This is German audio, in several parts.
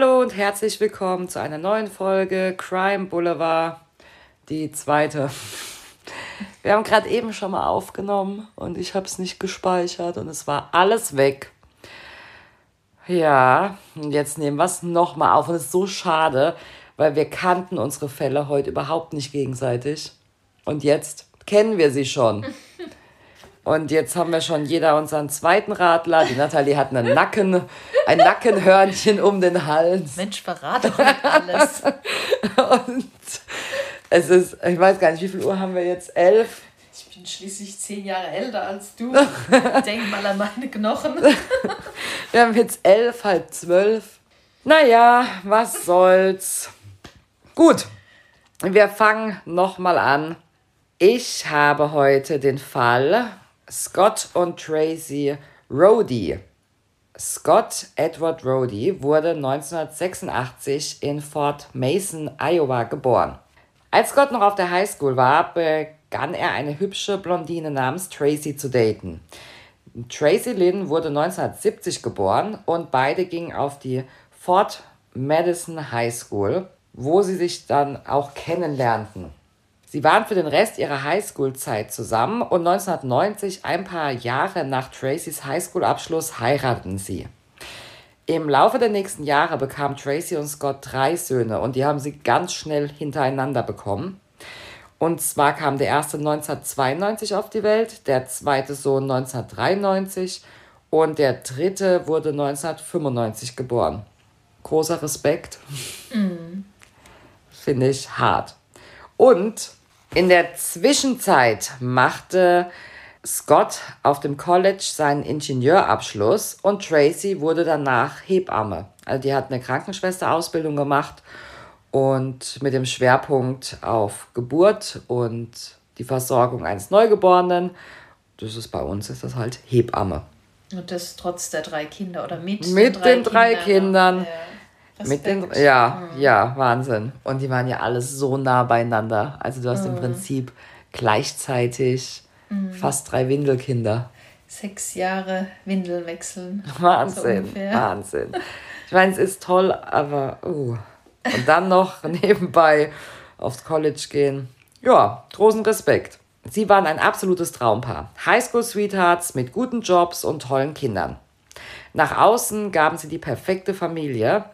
Hallo und herzlich willkommen zu einer neuen Folge Crime Boulevard, die zweite. Wir haben gerade eben schon mal aufgenommen und ich habe es nicht gespeichert und es war alles weg. Ja, und jetzt nehmen wir es nochmal auf und es ist so schade, weil wir kannten unsere Fälle heute überhaupt nicht gegenseitig. Und jetzt kennen wir sie schon. Und jetzt haben wir schon jeder unseren zweiten Radler. Die Nathalie hat einen Nacken, ein Nackenhörnchen um den Hals. Mensch, verrate doch nicht alles. Und es ist, ich weiß gar nicht, wie viel Uhr haben wir jetzt? Elf? Ich bin schließlich zehn Jahre älter als du. Denk mal an meine Knochen. wir haben jetzt elf, halb zwölf. Naja, was soll's. Gut, wir fangen nochmal an. Ich habe heute den Fall Scott und Tracy Rhodey. Scott Edward Rhodey wurde 1986 in Fort Mason, Iowa geboren. Als Scott noch auf der Highschool war, begann er eine hübsche Blondine namens Tracy zu daten. Tracy Lynn wurde 1970 geboren und beide gingen auf die Fort Madison High School, wo sie sich dann auch kennenlernten. Sie waren für den Rest ihrer Highschool-Zeit zusammen und 1990, ein paar Jahre nach Tracys Highschool-Abschluss, heirateten sie. Im Laufe der nächsten Jahre bekamen Tracy und Scott drei Söhne und die haben sie ganz schnell hintereinander bekommen. Und zwar kam der erste 1992 auf die Welt, der zweite Sohn 1993 und der dritte wurde 1995 geboren. Großer Respekt. Mm. Finde ich hart. Und in der Zwischenzeit machte Scott auf dem College seinen Ingenieurabschluss und Tracy wurde danach Hebamme. Also die hat eine Krankenschwesterausbildung gemacht und mit dem Schwerpunkt auf Geburt und die Versorgung eines Neugeborenen. Das ist bei uns ist das halt Hebamme. Und das trotz der drei Kinder oder mit, mit den drei, den drei Kindern. Kindern. Ja. Mit den, ja, mhm. ja, Wahnsinn. Und die waren ja alles so nah beieinander. Also du hast mhm. im Prinzip gleichzeitig mhm. fast drei Windelkinder. Sechs Jahre Windeln wechseln. Wahnsinn, so Wahnsinn. Ich meine, es ist toll, aber uh. und dann noch nebenbei aufs College gehen. Ja, großen Respekt. Sie waren ein absolutes Traumpaar. Highschool-Sweethearts mit guten Jobs und tollen Kindern. Nach außen gaben sie die perfekte Familie,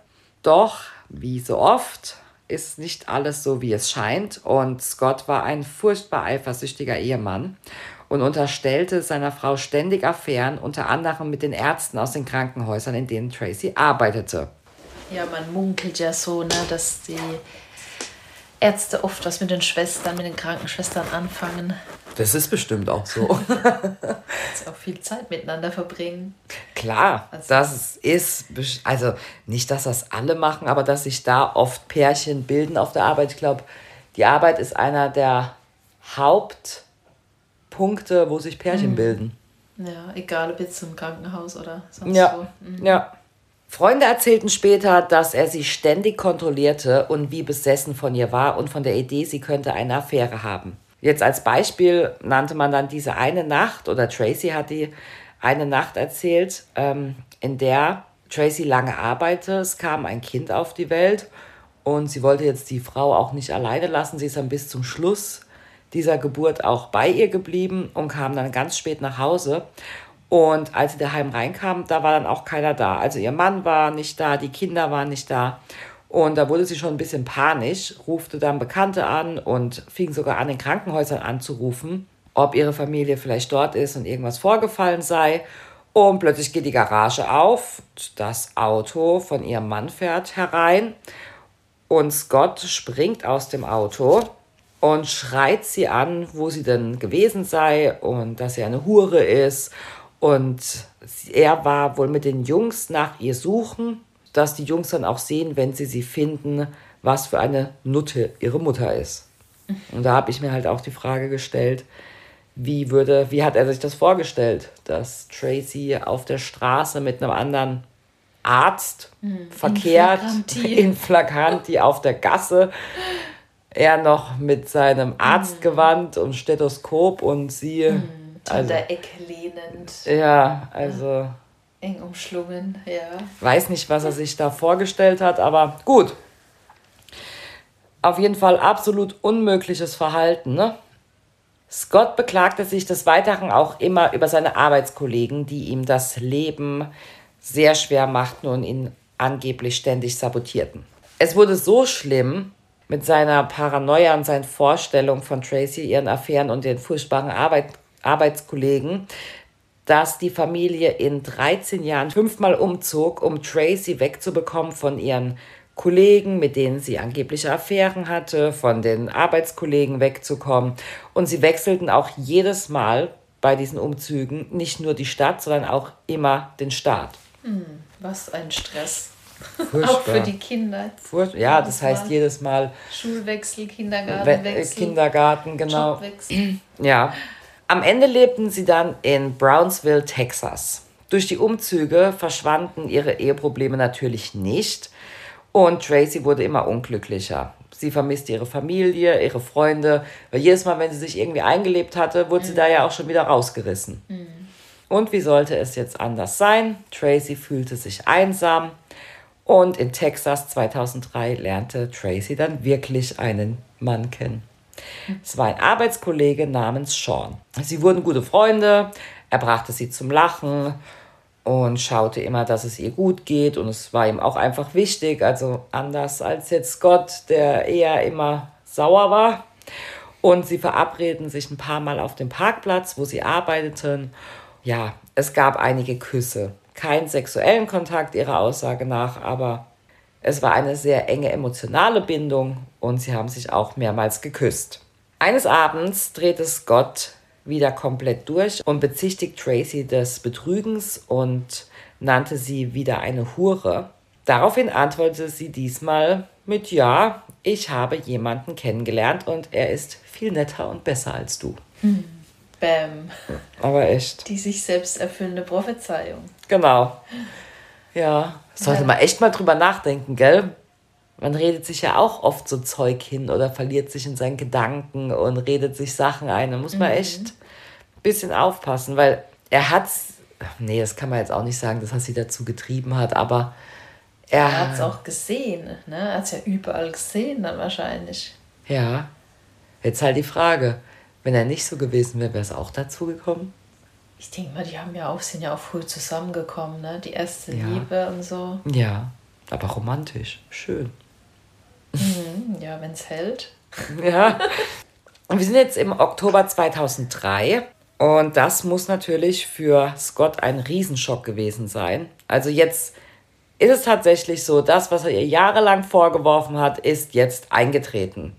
doch, wie so oft, ist nicht alles so, wie es scheint. Und Scott war ein furchtbar eifersüchtiger Ehemann und unterstellte seiner Frau ständig Affären, unter anderem mit den Ärzten aus den Krankenhäusern, in denen Tracy arbeitete. Ja, man munkelt ja so, ne, dass die Ärzte oft was mit den Schwestern, mit den Krankenschwestern anfangen. Das ist bestimmt auch so. auch viel Zeit miteinander verbringen. Klar, also. das ist, also nicht, dass das alle machen, aber dass sich da oft Pärchen bilden auf der Arbeit. Ich glaube, die Arbeit ist einer der Hauptpunkte, wo sich Pärchen mhm. bilden. Ja, egal ob jetzt im Krankenhaus oder sonst ja. wo. Mhm. Ja. Freunde erzählten später, dass er sie ständig kontrollierte und wie besessen von ihr war und von der Idee, sie könnte eine Affäre haben. Jetzt als Beispiel nannte man dann diese eine Nacht, oder Tracy hat die eine Nacht erzählt, ähm, in der Tracy lange arbeitete. Es kam ein Kind auf die Welt und sie wollte jetzt die Frau auch nicht alleine lassen. Sie ist dann bis zum Schluss dieser Geburt auch bei ihr geblieben und kam dann ganz spät nach Hause. Und als sie daheim reinkam, da war dann auch keiner da. Also ihr Mann war nicht da, die Kinder waren nicht da. Und da wurde sie schon ein bisschen panisch, rufte dann Bekannte an und fing sogar an, in Krankenhäusern anzurufen, ob ihre Familie vielleicht dort ist und irgendwas vorgefallen sei. Und plötzlich geht die Garage auf, das Auto von ihrem Mann fährt herein und Scott springt aus dem Auto und schreit sie an, wo sie denn gewesen sei und dass sie eine Hure ist und er war wohl mit den Jungs nach ihr suchen, dass die Jungs dann auch sehen, wenn sie sie finden, was für eine Nutte ihre Mutter ist. Und da habe ich mir halt auch die Frage gestellt, wie würde, wie hat er sich das vorgestellt, dass Tracy auf der Straße mit einem anderen Arzt mhm. verkehrt, in Flagranti auf der Gasse, er noch mit seinem Arztgewand mhm. und Stethoskop und sie mhm an also, der Ecke lehnend. Ja, also Eng umschlungen, ja. Weiß nicht, was er sich da vorgestellt hat, aber gut. Auf jeden Fall absolut unmögliches Verhalten, ne? Scott beklagte sich des Weiteren auch immer über seine Arbeitskollegen, die ihm das Leben sehr schwer machten und ihn angeblich ständig sabotierten. Es wurde so schlimm mit seiner Paranoia und seinen Vorstellungen von Tracy, ihren Affären und den furchtbaren Arbeit, Arbeitskollegen, dass die Familie in 13 Jahren fünfmal umzog, um Tracy wegzubekommen von ihren Kollegen, mit denen sie angebliche Affären hatte, von den Arbeitskollegen wegzukommen. Und sie wechselten auch jedes Mal bei diesen Umzügen nicht nur die Stadt, sondern auch immer den Staat. Hm, was ein Stress. Furchtbar. Auch für die Kinder. Furcht ja, das heißt Mal jedes Mal. Schulwechsel, Kindergartenwechsel. Kindergarten, genau. Jobwechsel. Ja. Am Ende lebten sie dann in Brownsville, Texas. Durch die Umzüge verschwanden ihre Eheprobleme natürlich nicht. Und Tracy wurde immer unglücklicher. Sie vermisste ihre Familie, ihre Freunde, weil jedes Mal, wenn sie sich irgendwie eingelebt hatte, wurde mhm. sie da ja auch schon wieder rausgerissen. Mhm. Und wie sollte es jetzt anders sein? Tracy fühlte sich einsam und in Texas 2003 lernte Tracy dann wirklich einen Mann kennen. Es war ein Arbeitskollege namens Sean. Sie wurden gute Freunde, er brachte sie zum Lachen und schaute immer, dass es ihr gut geht. Und es war ihm auch einfach wichtig, also anders als jetzt Scott, der eher immer sauer war. Und sie verabreden sich ein paar Mal auf dem Parkplatz, wo sie arbeiteten. Ja, es gab einige Küsse. Keinen sexuellen Kontakt ihrer Aussage nach, aber es war eine sehr enge emotionale Bindung und sie haben sich auch mehrmals geküsst. Eines Abends drehte Scott wieder komplett durch und bezichtigt Tracy des Betrügens und nannte sie wieder eine Hure. Daraufhin antwortete sie diesmal mit Ja, ich habe jemanden kennengelernt und er ist viel netter und besser als du. Hm. Bäm. Aber echt. Die sich selbst erfüllende Prophezeiung. Genau. Ja, sollte ja. man echt mal drüber nachdenken, gell? Man redet sich ja auch oft so Zeug hin oder verliert sich in seinen Gedanken und redet sich Sachen ein. Da muss man mhm. echt ein bisschen aufpassen, weil er hat nee, das kann man jetzt auch nicht sagen, dass er sie dazu getrieben hat, aber er, er hat es auch gesehen, ne? Er hat es ja überall gesehen dann wahrscheinlich. Ja. Jetzt halt die Frage, wenn er nicht so gewesen wäre, wäre es auch dazu gekommen? Ich denke mal, die haben ja auch, sind ja auch früh zusammengekommen, ne? Die erste ja. Liebe und so. Ja, aber romantisch. Schön. Mhm, ja, wenn es hält. Ja. Und wir sind jetzt im Oktober 2003 und das muss natürlich für Scott ein Riesenschock gewesen sein. Also jetzt ist es tatsächlich so, das, was er ihr jahrelang vorgeworfen hat, ist jetzt eingetreten.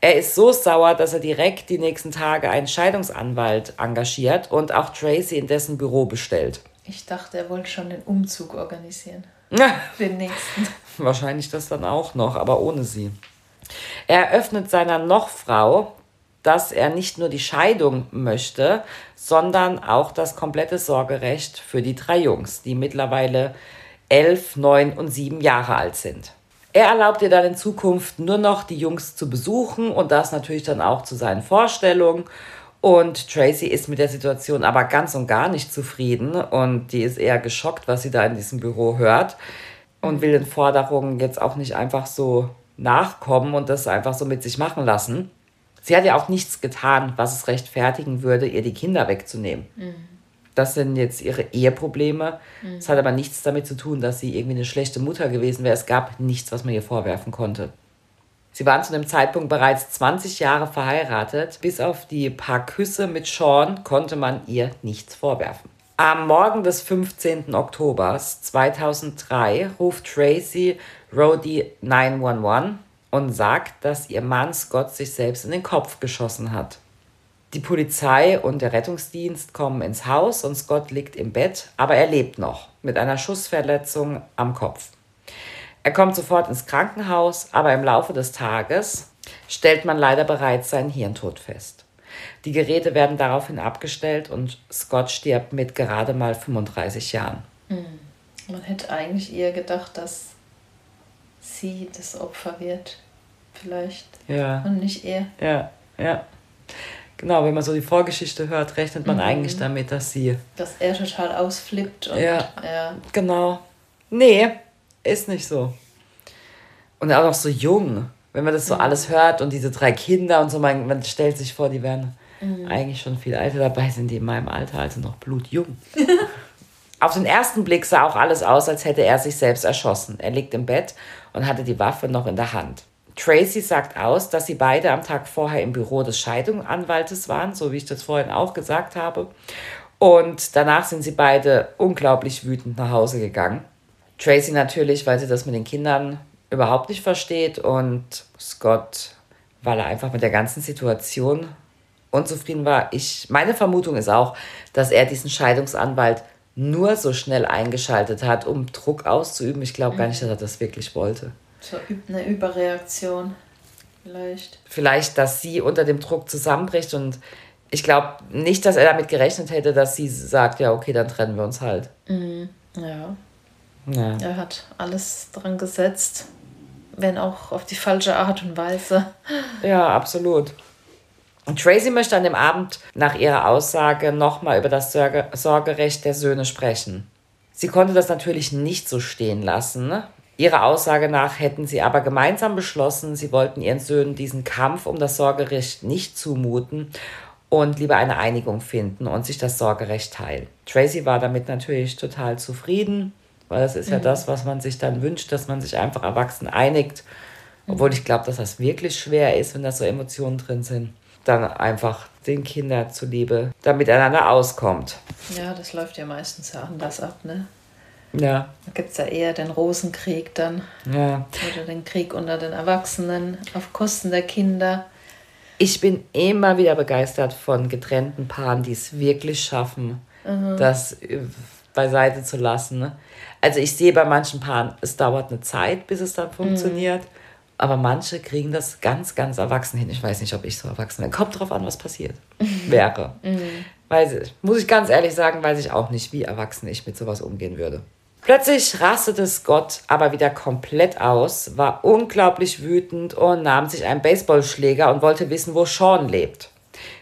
Er ist so sauer, dass er direkt die nächsten Tage einen Scheidungsanwalt engagiert und auch Tracy in dessen Büro bestellt. Ich dachte, er wollte schon den Umzug organisieren. Den nächsten. Wahrscheinlich das dann auch noch, aber ohne sie. Er eröffnet seiner Nochfrau, dass er nicht nur die Scheidung möchte, sondern auch das komplette Sorgerecht für die drei Jungs, die mittlerweile elf, neun und sieben Jahre alt sind. Er erlaubt ihr dann in Zukunft nur noch die Jungs zu besuchen und das natürlich dann auch zu seinen Vorstellungen und Tracy ist mit der Situation aber ganz und gar nicht zufrieden und die ist eher geschockt, was sie da in diesem Büro hört und will den Forderungen jetzt auch nicht einfach so nachkommen und das einfach so mit sich machen lassen. Sie hat ja auch nichts getan, was es rechtfertigen würde, ihr die Kinder wegzunehmen. Mhm. Das sind jetzt ihre Eheprobleme. Es mhm. hat aber nichts damit zu tun, dass sie irgendwie eine schlechte Mutter gewesen wäre. Es gab nichts, was man ihr vorwerfen konnte. Sie waren zu dem Zeitpunkt bereits 20 Jahre verheiratet. Bis auf die paar Küsse mit Sean konnte man ihr nichts vorwerfen. Am Morgen des 15. Oktobers 2003 ruft Tracy Rhodey 911 und sagt, dass ihr Mann Scott sich selbst in den Kopf geschossen hat. Die Polizei und der Rettungsdienst kommen ins Haus und Scott liegt im Bett, aber er lebt noch mit einer Schussverletzung am Kopf. Er kommt sofort ins Krankenhaus, aber im Laufe des Tages stellt man leider bereits seinen Hirntod fest. Die Geräte werden daraufhin abgestellt und Scott stirbt mit gerade mal 35 Jahren. Hm. Man hätte eigentlich eher gedacht, dass sie das Opfer wird. Vielleicht. Ja. Und nicht er. Ja, ja. Genau, wenn man so die Vorgeschichte hört, rechnet man mhm. eigentlich damit, dass sie. Dass er total ausflippt. Und, ja, ja. Genau. Nee, ist nicht so. Und auch noch so jung. Wenn man das so mhm. alles hört und diese drei Kinder und so, man, man stellt sich vor, die werden mhm. eigentlich schon viel älter. Dabei sind die in meinem Alter also noch blutjung. Auf den ersten Blick sah auch alles aus, als hätte er sich selbst erschossen. Er liegt im Bett und hatte die Waffe noch in der Hand. Tracy sagt aus, dass sie beide am Tag vorher im Büro des Scheidungsanwaltes waren, so wie ich das vorhin auch gesagt habe. Und danach sind sie beide unglaublich wütend nach Hause gegangen. Tracy natürlich, weil sie das mit den Kindern überhaupt nicht versteht und Scott, weil er einfach mit der ganzen Situation unzufrieden war. Ich, meine Vermutung ist auch, dass er diesen Scheidungsanwalt nur so schnell eingeschaltet hat, um Druck auszuüben. Ich glaube gar nicht, dass er das wirklich wollte. So eine Überreaktion vielleicht. Vielleicht, dass sie unter dem Druck zusammenbricht und ich glaube nicht, dass er damit gerechnet hätte, dass sie sagt, ja, okay, dann trennen wir uns halt. Mhm. Ja. ja. Er hat alles dran gesetzt, wenn auch auf die falsche Art und Weise. Ja, absolut. Und Tracy möchte an dem Abend nach ihrer Aussage nochmal über das Sorgerecht der Söhne sprechen. Sie konnte das natürlich nicht so stehen lassen. Ne? Ihrer Aussage nach hätten sie aber gemeinsam beschlossen, sie wollten ihren Söhnen diesen Kampf um das Sorgerecht nicht zumuten und lieber eine Einigung finden und sich das Sorgerecht teilen. Tracy war damit natürlich total zufrieden, weil das ist mhm. ja das, was man sich dann wünscht, dass man sich einfach erwachsen einigt. Obwohl ich glaube, dass das wirklich schwer ist, wenn da so Emotionen drin sind dann einfach den Kindern zuliebe da miteinander auskommt. Ja, das läuft ja meistens ja anders ab, ne? Ja. Da gibt es ja eher den Rosenkrieg dann. Ja. Oder den Krieg unter den Erwachsenen auf Kosten der Kinder. Ich bin immer wieder begeistert von getrennten Paaren, die es wirklich schaffen, mhm. das äh, beiseite zu lassen. Ne? Also ich sehe bei manchen Paaren, es dauert eine Zeit, bis es dann mhm. funktioniert. Mhm. Aber manche kriegen das ganz, ganz erwachsen hin. Ich weiß nicht, ob ich so erwachsen bin. Kommt drauf an, was passiert wäre. Mhm. Weiß ich, muss ich ganz ehrlich sagen, weiß ich auch nicht, wie erwachsen ich mit sowas umgehen würde. Plötzlich rastete Scott aber wieder komplett aus, war unglaublich wütend und nahm sich einen Baseballschläger und wollte wissen, wo Sean lebt.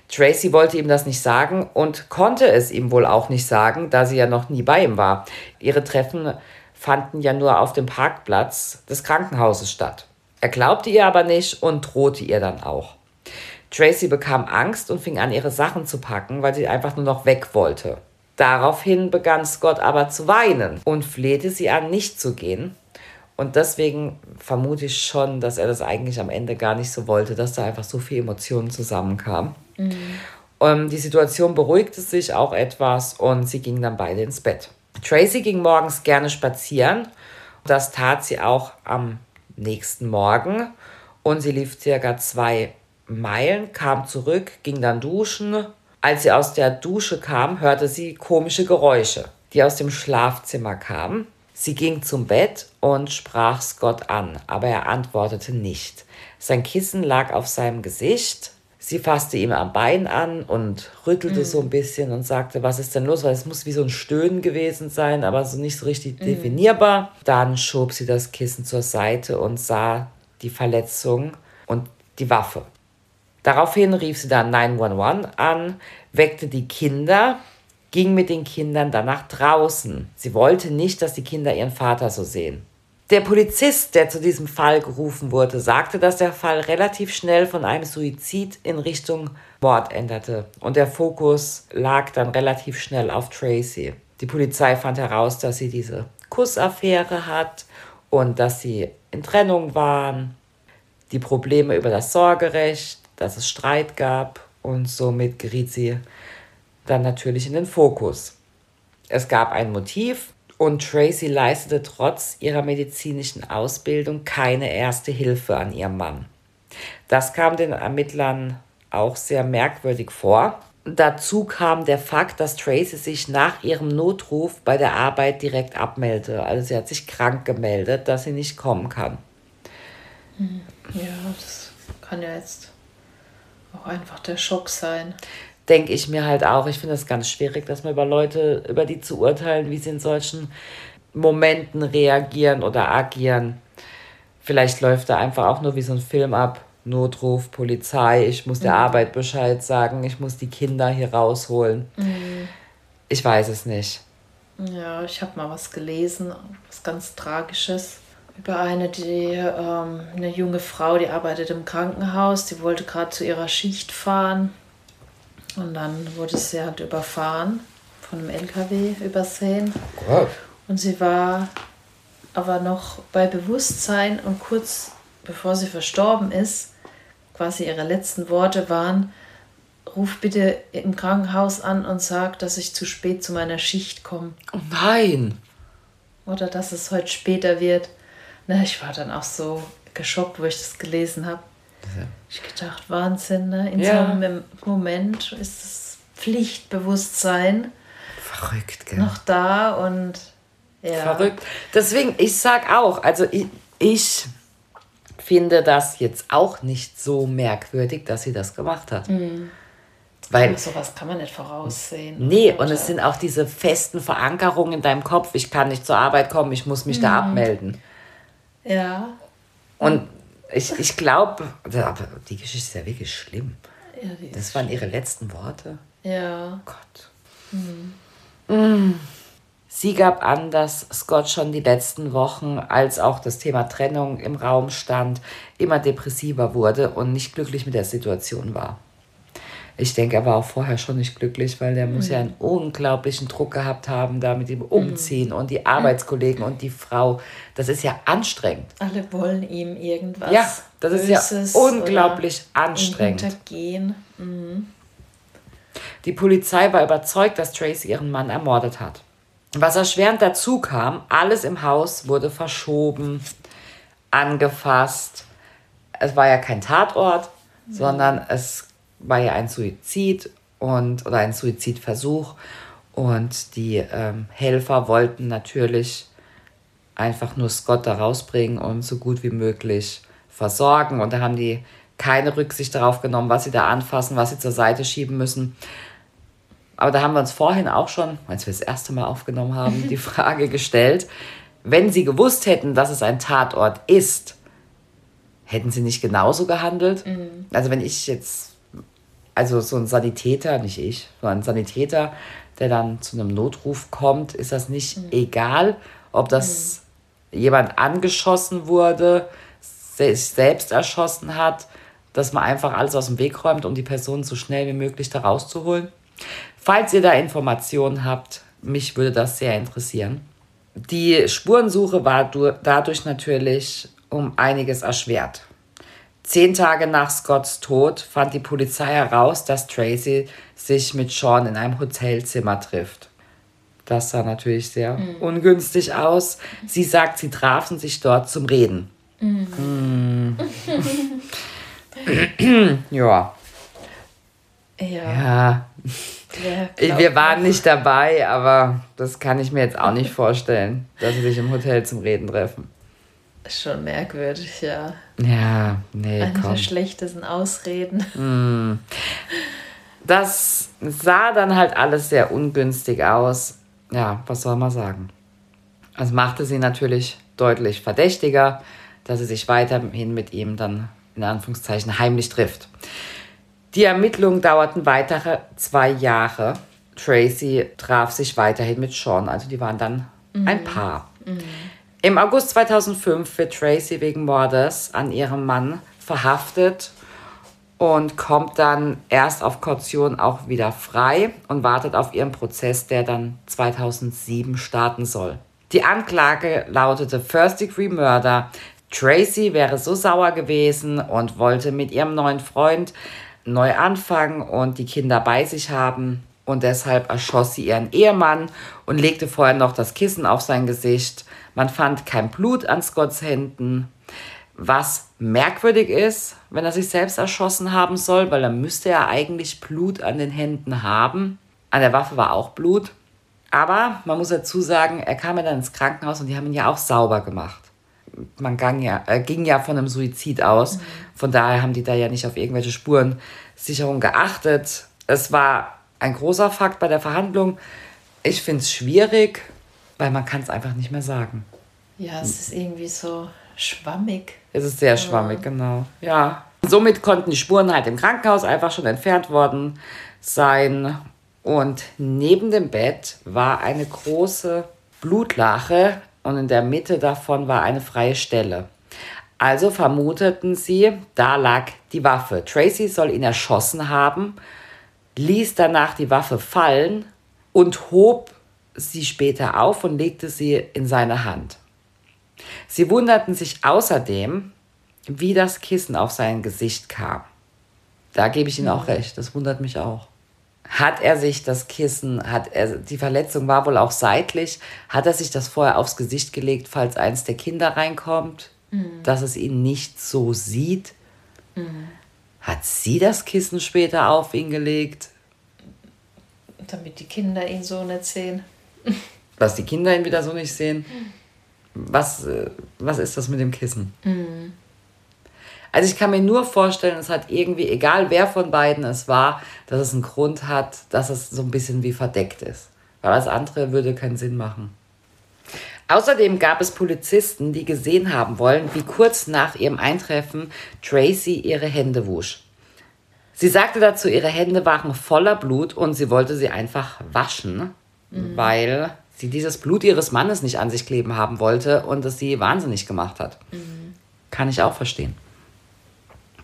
Tracy wollte ihm das nicht sagen und konnte es ihm wohl auch nicht sagen, da sie ja noch nie bei ihm war. Ihre Treffen fanden ja nur auf dem Parkplatz des Krankenhauses statt. Er glaubte ihr aber nicht und drohte ihr dann auch. Tracy bekam Angst und fing an, ihre Sachen zu packen, weil sie einfach nur noch weg wollte. Daraufhin begann Scott aber zu weinen und flehte sie an, nicht zu gehen. Und deswegen vermute ich schon, dass er das eigentlich am Ende gar nicht so wollte, dass da einfach so viele Emotionen zusammenkamen. Mhm. Um, die Situation beruhigte sich auch etwas und sie gingen dann beide ins Bett. Tracy ging morgens gerne spazieren. Das tat sie auch am nächsten Morgen und sie lief circa zwei Meilen, kam zurück, ging dann duschen. Als sie aus der Dusche kam, hörte sie komische Geräusche, die aus dem Schlafzimmer kamen. Sie ging zum Bett und sprach Scott an, aber er antwortete nicht. Sein Kissen lag auf seinem Gesicht. Sie fasste ihm am Bein an und rüttelte mhm. so ein bisschen und sagte, was ist denn los? Weil es muss wie so ein Stöhnen gewesen sein, aber so nicht so richtig mhm. definierbar. Dann schob sie das Kissen zur Seite und sah die Verletzung und die Waffe. Daraufhin rief sie dann 911 an, weckte die Kinder, ging mit den Kindern dann nach draußen. Sie wollte nicht, dass die Kinder ihren Vater so sehen. Der Polizist, der zu diesem Fall gerufen wurde, sagte, dass der Fall relativ schnell von einem Suizid in Richtung Mord änderte und der Fokus lag dann relativ schnell auf Tracy. Die Polizei fand heraus, dass sie diese Kussaffäre hat und dass sie in Trennung waren, die Probleme über das Sorgerecht, dass es Streit gab und somit geriet sie dann natürlich in den Fokus. Es gab ein Motiv, und Tracy leistete trotz ihrer medizinischen Ausbildung keine erste Hilfe an ihrem Mann. Das kam den Ermittlern auch sehr merkwürdig vor. Dazu kam der Fakt, dass Tracy sich nach ihrem Notruf bei der Arbeit direkt abmeldete. Also sie hat sich krank gemeldet, dass sie nicht kommen kann. Hm. Ja, das kann ja jetzt auch einfach der Schock sein denke ich mir halt auch, ich finde es ganz schwierig, dass man über Leute, über die zu urteilen, wie sie in solchen Momenten reagieren oder agieren. Vielleicht läuft da einfach auch nur wie so ein Film ab Notruf, Polizei, ich muss der mhm. Arbeit Bescheid sagen, ich muss die Kinder hier rausholen. Mhm. Ich weiß es nicht. Ja, ich habe mal was gelesen, was ganz Tragisches über eine, die ähm, eine junge Frau, die arbeitet im Krankenhaus, die wollte gerade zu ihrer Schicht fahren und dann wurde sie halt überfahren von einem LKW übersehen. Oh und sie war aber noch bei Bewusstsein und kurz bevor sie verstorben ist, quasi ihre letzten Worte waren, ruf bitte im Krankenhaus an und sag, dass ich zu spät zu meiner Schicht komme. Oh nein! Oder dass es heute später wird. Na, ich war dann auch so geschockt, wo ich das gelesen habe. Ja. Ich gedacht, Wahnsinn, ne? In ja. so einem Moment ist das Pflichtbewusstsein Verrückt, gell? noch da und ja. Verrückt. Deswegen, ich sag auch, also ich, ich finde das jetzt auch nicht so merkwürdig, dass sie das gemacht hat. Mhm. Weil, sowas kann man nicht voraussehen. Nee, und es sind auch diese festen Verankerungen in deinem Kopf. Ich kann nicht zur Arbeit kommen, ich muss mich mhm. da abmelden. Ja. Und ich, ich glaube, aber die Geschichte ist ja wirklich schlimm. Ja, das waren ihre letzten Worte. Ja. Gott. Mhm. Mhm. Sie gab an, dass Scott schon die letzten Wochen, als auch das Thema Trennung im Raum stand, immer depressiver wurde und nicht glücklich mit der Situation war. Ich denke, er war auch vorher schon nicht glücklich, weil der mhm. muss ja einen unglaublichen Druck gehabt haben, da mit ihm umziehen mhm. und die Arbeitskollegen und die Frau. Das ist ja anstrengend. Alle wollen ihm irgendwas. Ja, das Böses ist ja unglaublich anstrengend. Hintergehen. Mhm. Die Polizei war überzeugt, dass Tracy ihren Mann ermordet hat. Was erschwerend dazu kam, alles im Haus wurde verschoben, angefasst. Es war ja kein Tatort, mhm. sondern es war ja ein Suizid und oder ein Suizidversuch. Und die ähm, Helfer wollten natürlich einfach nur Scott da rausbringen und so gut wie möglich versorgen. Und da haben die keine Rücksicht darauf genommen, was sie da anfassen, was sie zur Seite schieben müssen. Aber da haben wir uns vorhin auch schon, als wir das erste Mal aufgenommen haben, die Frage gestellt, wenn sie gewusst hätten, dass es ein Tatort ist, hätten sie nicht genauso gehandelt? Mhm. Also wenn ich jetzt, also so ein Sanitäter, nicht ich, sondern ein Sanitäter, der dann zu einem Notruf kommt, ist das nicht mhm. egal, ob das mhm. jemand angeschossen wurde, sich selbst erschossen hat, dass man einfach alles aus dem Weg räumt, um die Person so schnell wie möglich da rauszuholen? Falls ihr da Informationen habt, mich würde das sehr interessieren. Die Spurensuche war dadurch natürlich um einiges erschwert. Zehn Tage nach Scotts Tod fand die Polizei heraus, dass Tracy sich mit Sean in einem Hotelzimmer trifft. Das sah natürlich sehr mhm. ungünstig aus. Sie sagt, sie trafen sich dort zum Reden. Mhm. Mhm. ja. Ja. Ja. Ja, wir waren nicht dabei, aber das kann ich mir jetzt auch nicht vorstellen, dass sie sich im Hotel zum Reden treffen. Schon merkwürdig, ja. Ja, nee. Eine komm. der schlechtesten Ausreden. Mm. Das sah dann halt alles sehr ungünstig aus. Ja, was soll man sagen? Es machte sie natürlich deutlich verdächtiger, dass sie sich weiterhin mit ihm dann in Anführungszeichen heimlich trifft. Die Ermittlungen dauerten weitere zwei Jahre. Tracy traf sich weiterhin mit Sean, also die waren dann mhm. ein Paar. Mhm. Im August 2005 wird Tracy wegen Mordes an ihrem Mann verhaftet und kommt dann erst auf Kaution auch wieder frei und wartet auf ihren Prozess, der dann 2007 starten soll. Die Anklage lautete First Degree Murder. Tracy wäre so sauer gewesen und wollte mit ihrem neuen Freund neu anfangen und die Kinder bei sich haben. Und deshalb erschoss sie ihren Ehemann und legte vorher noch das Kissen auf sein Gesicht. Man fand kein Blut an Scotts Händen, was merkwürdig ist, wenn er sich selbst erschossen haben soll, weil dann müsste er eigentlich Blut an den Händen haben. An der Waffe war auch Blut. Aber man muss dazu sagen, er kam ja dann ins Krankenhaus und die haben ihn ja auch sauber gemacht man ging ja, äh, ging ja von einem Suizid aus. Mhm. Von daher haben die da ja nicht auf irgendwelche Spurensicherung geachtet. Es war ein großer Fakt bei der Verhandlung. Ich finde es schwierig, weil man kann es einfach nicht mehr sagen. Ja, es ist irgendwie so schwammig. Es ist sehr schwammig, genau. Ja. Somit konnten die Spuren halt im Krankenhaus einfach schon entfernt worden sein. Und neben dem Bett war eine große Blutlache und in der Mitte davon war eine freie Stelle. Also vermuteten sie, da lag die Waffe. Tracy soll ihn erschossen haben, ließ danach die Waffe fallen und hob sie später auf und legte sie in seine Hand. Sie wunderten sich außerdem, wie das Kissen auf sein Gesicht kam. Da gebe ich Ihnen auch recht, das wundert mich auch. Hat er sich das Kissen, hat er, die Verletzung war wohl auch seitlich, hat er sich das vorher aufs Gesicht gelegt, falls eins der Kinder reinkommt, mhm. dass es ihn nicht so sieht? Mhm. Hat sie das Kissen später auf ihn gelegt? Damit die Kinder ihn so nicht sehen. Dass die Kinder ihn wieder so nicht sehen? Was, äh, was ist das mit dem Kissen? Mhm. Also ich kann mir nur vorstellen, es hat irgendwie, egal wer von beiden es war, dass es einen Grund hat, dass es so ein bisschen wie verdeckt ist. Weil das andere würde keinen Sinn machen. Außerdem gab es Polizisten, die gesehen haben wollen, wie kurz nach ihrem Eintreffen Tracy ihre Hände wusch. Sie sagte dazu, ihre Hände waren voller Blut und sie wollte sie einfach waschen, mhm. weil sie dieses Blut ihres Mannes nicht an sich kleben haben wollte und es sie wahnsinnig gemacht hat. Mhm. Kann ich auch verstehen.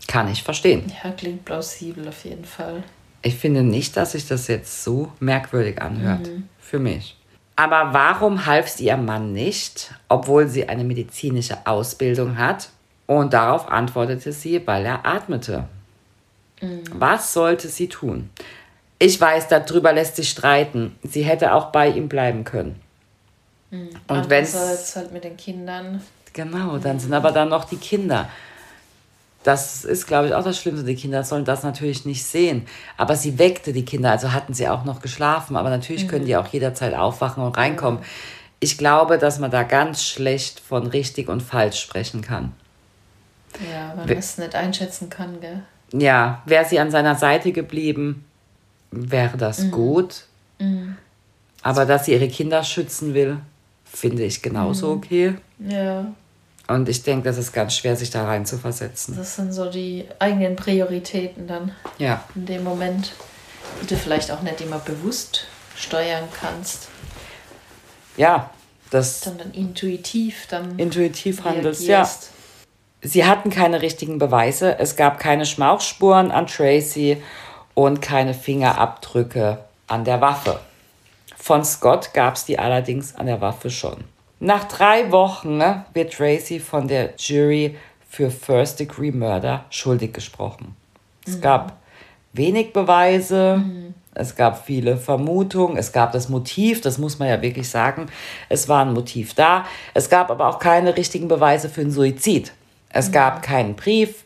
Kann ich verstehen. Ja, klingt plausibel auf jeden Fall. Ich finde nicht, dass sich das jetzt so merkwürdig anhört. Mhm. Für mich. Aber warum half sie ihrem Mann nicht, obwohl sie eine medizinische Ausbildung hat? Und darauf antwortete sie, weil er atmete. Mhm. Was sollte sie tun? Ich weiß, darüber lässt sich streiten. Sie hätte auch bei ihm bleiben können. Mhm. Und wenn es halt mit den Kindern. Genau, dann sind aber dann noch die Kinder. Das ist, glaube ich, auch das Schlimmste. Die Kinder sollen das natürlich nicht sehen. Aber sie weckte die Kinder, also hatten sie auch noch geschlafen. Aber natürlich mhm. können die auch jederzeit aufwachen und reinkommen. Ich glaube, dass man da ganz schlecht von richtig und falsch sprechen kann. Ja, man es nicht einschätzen kann, gell? Ja, wäre sie an seiner Seite geblieben, wäre das mhm. gut. Mhm. Aber dass sie ihre Kinder schützen will, finde ich genauso mhm. okay. Ja. Und ich denke, das ist ganz schwer, sich da rein zu versetzen. Das sind so die eigenen Prioritäten dann. Ja. In dem Moment, die du vielleicht auch nicht immer bewusst steuern kannst. Ja, das. Dann, dann intuitiv dann. Intuitiv handelst, ja. Sie hatten keine richtigen Beweise. Es gab keine Schmauchspuren an Tracy und keine Fingerabdrücke an der Waffe. Von Scott gab es die allerdings an der Waffe schon. Nach drei Wochen ne, wird Tracy von der Jury für First Degree Murder schuldig gesprochen. Es mhm. gab wenig Beweise, mhm. es gab viele Vermutungen, es gab das Motiv, das muss man ja wirklich sagen. Es war ein Motiv da. Es gab aber auch keine richtigen Beweise für einen Suizid. Es mhm. gab keinen Brief,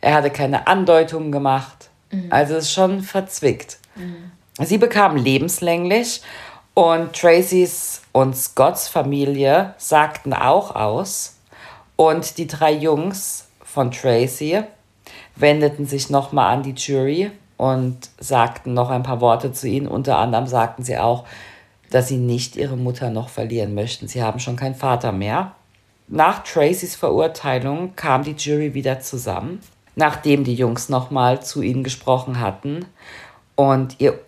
er hatte keine Andeutungen gemacht. Mhm. Also es ist schon verzwickt. Mhm. Sie bekam lebenslänglich und Tracys und Scotts Familie sagten auch aus. Und die drei Jungs von Tracy wendeten sich nochmal an die Jury und sagten noch ein paar Worte zu ihnen. Unter anderem sagten sie auch, dass sie nicht ihre Mutter noch verlieren möchten. Sie haben schon keinen Vater mehr. Nach Tracys Verurteilung kam die Jury wieder zusammen, nachdem die Jungs nochmal zu ihnen gesprochen hatten. Und ihr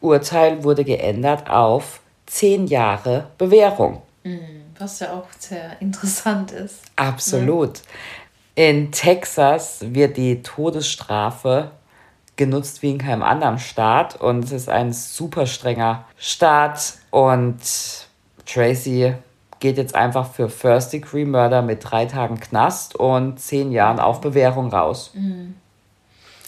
Urteil wurde geändert auf zehn Jahre Bewährung. Mhm, was ja auch sehr interessant ist. Absolut. Ja. In Texas wird die Todesstrafe genutzt wie in keinem anderen Staat und es ist ein super strenger Staat und Tracy geht jetzt einfach für First Degree Murder mit drei Tagen Knast und zehn Jahren auf Bewährung raus. Mhm.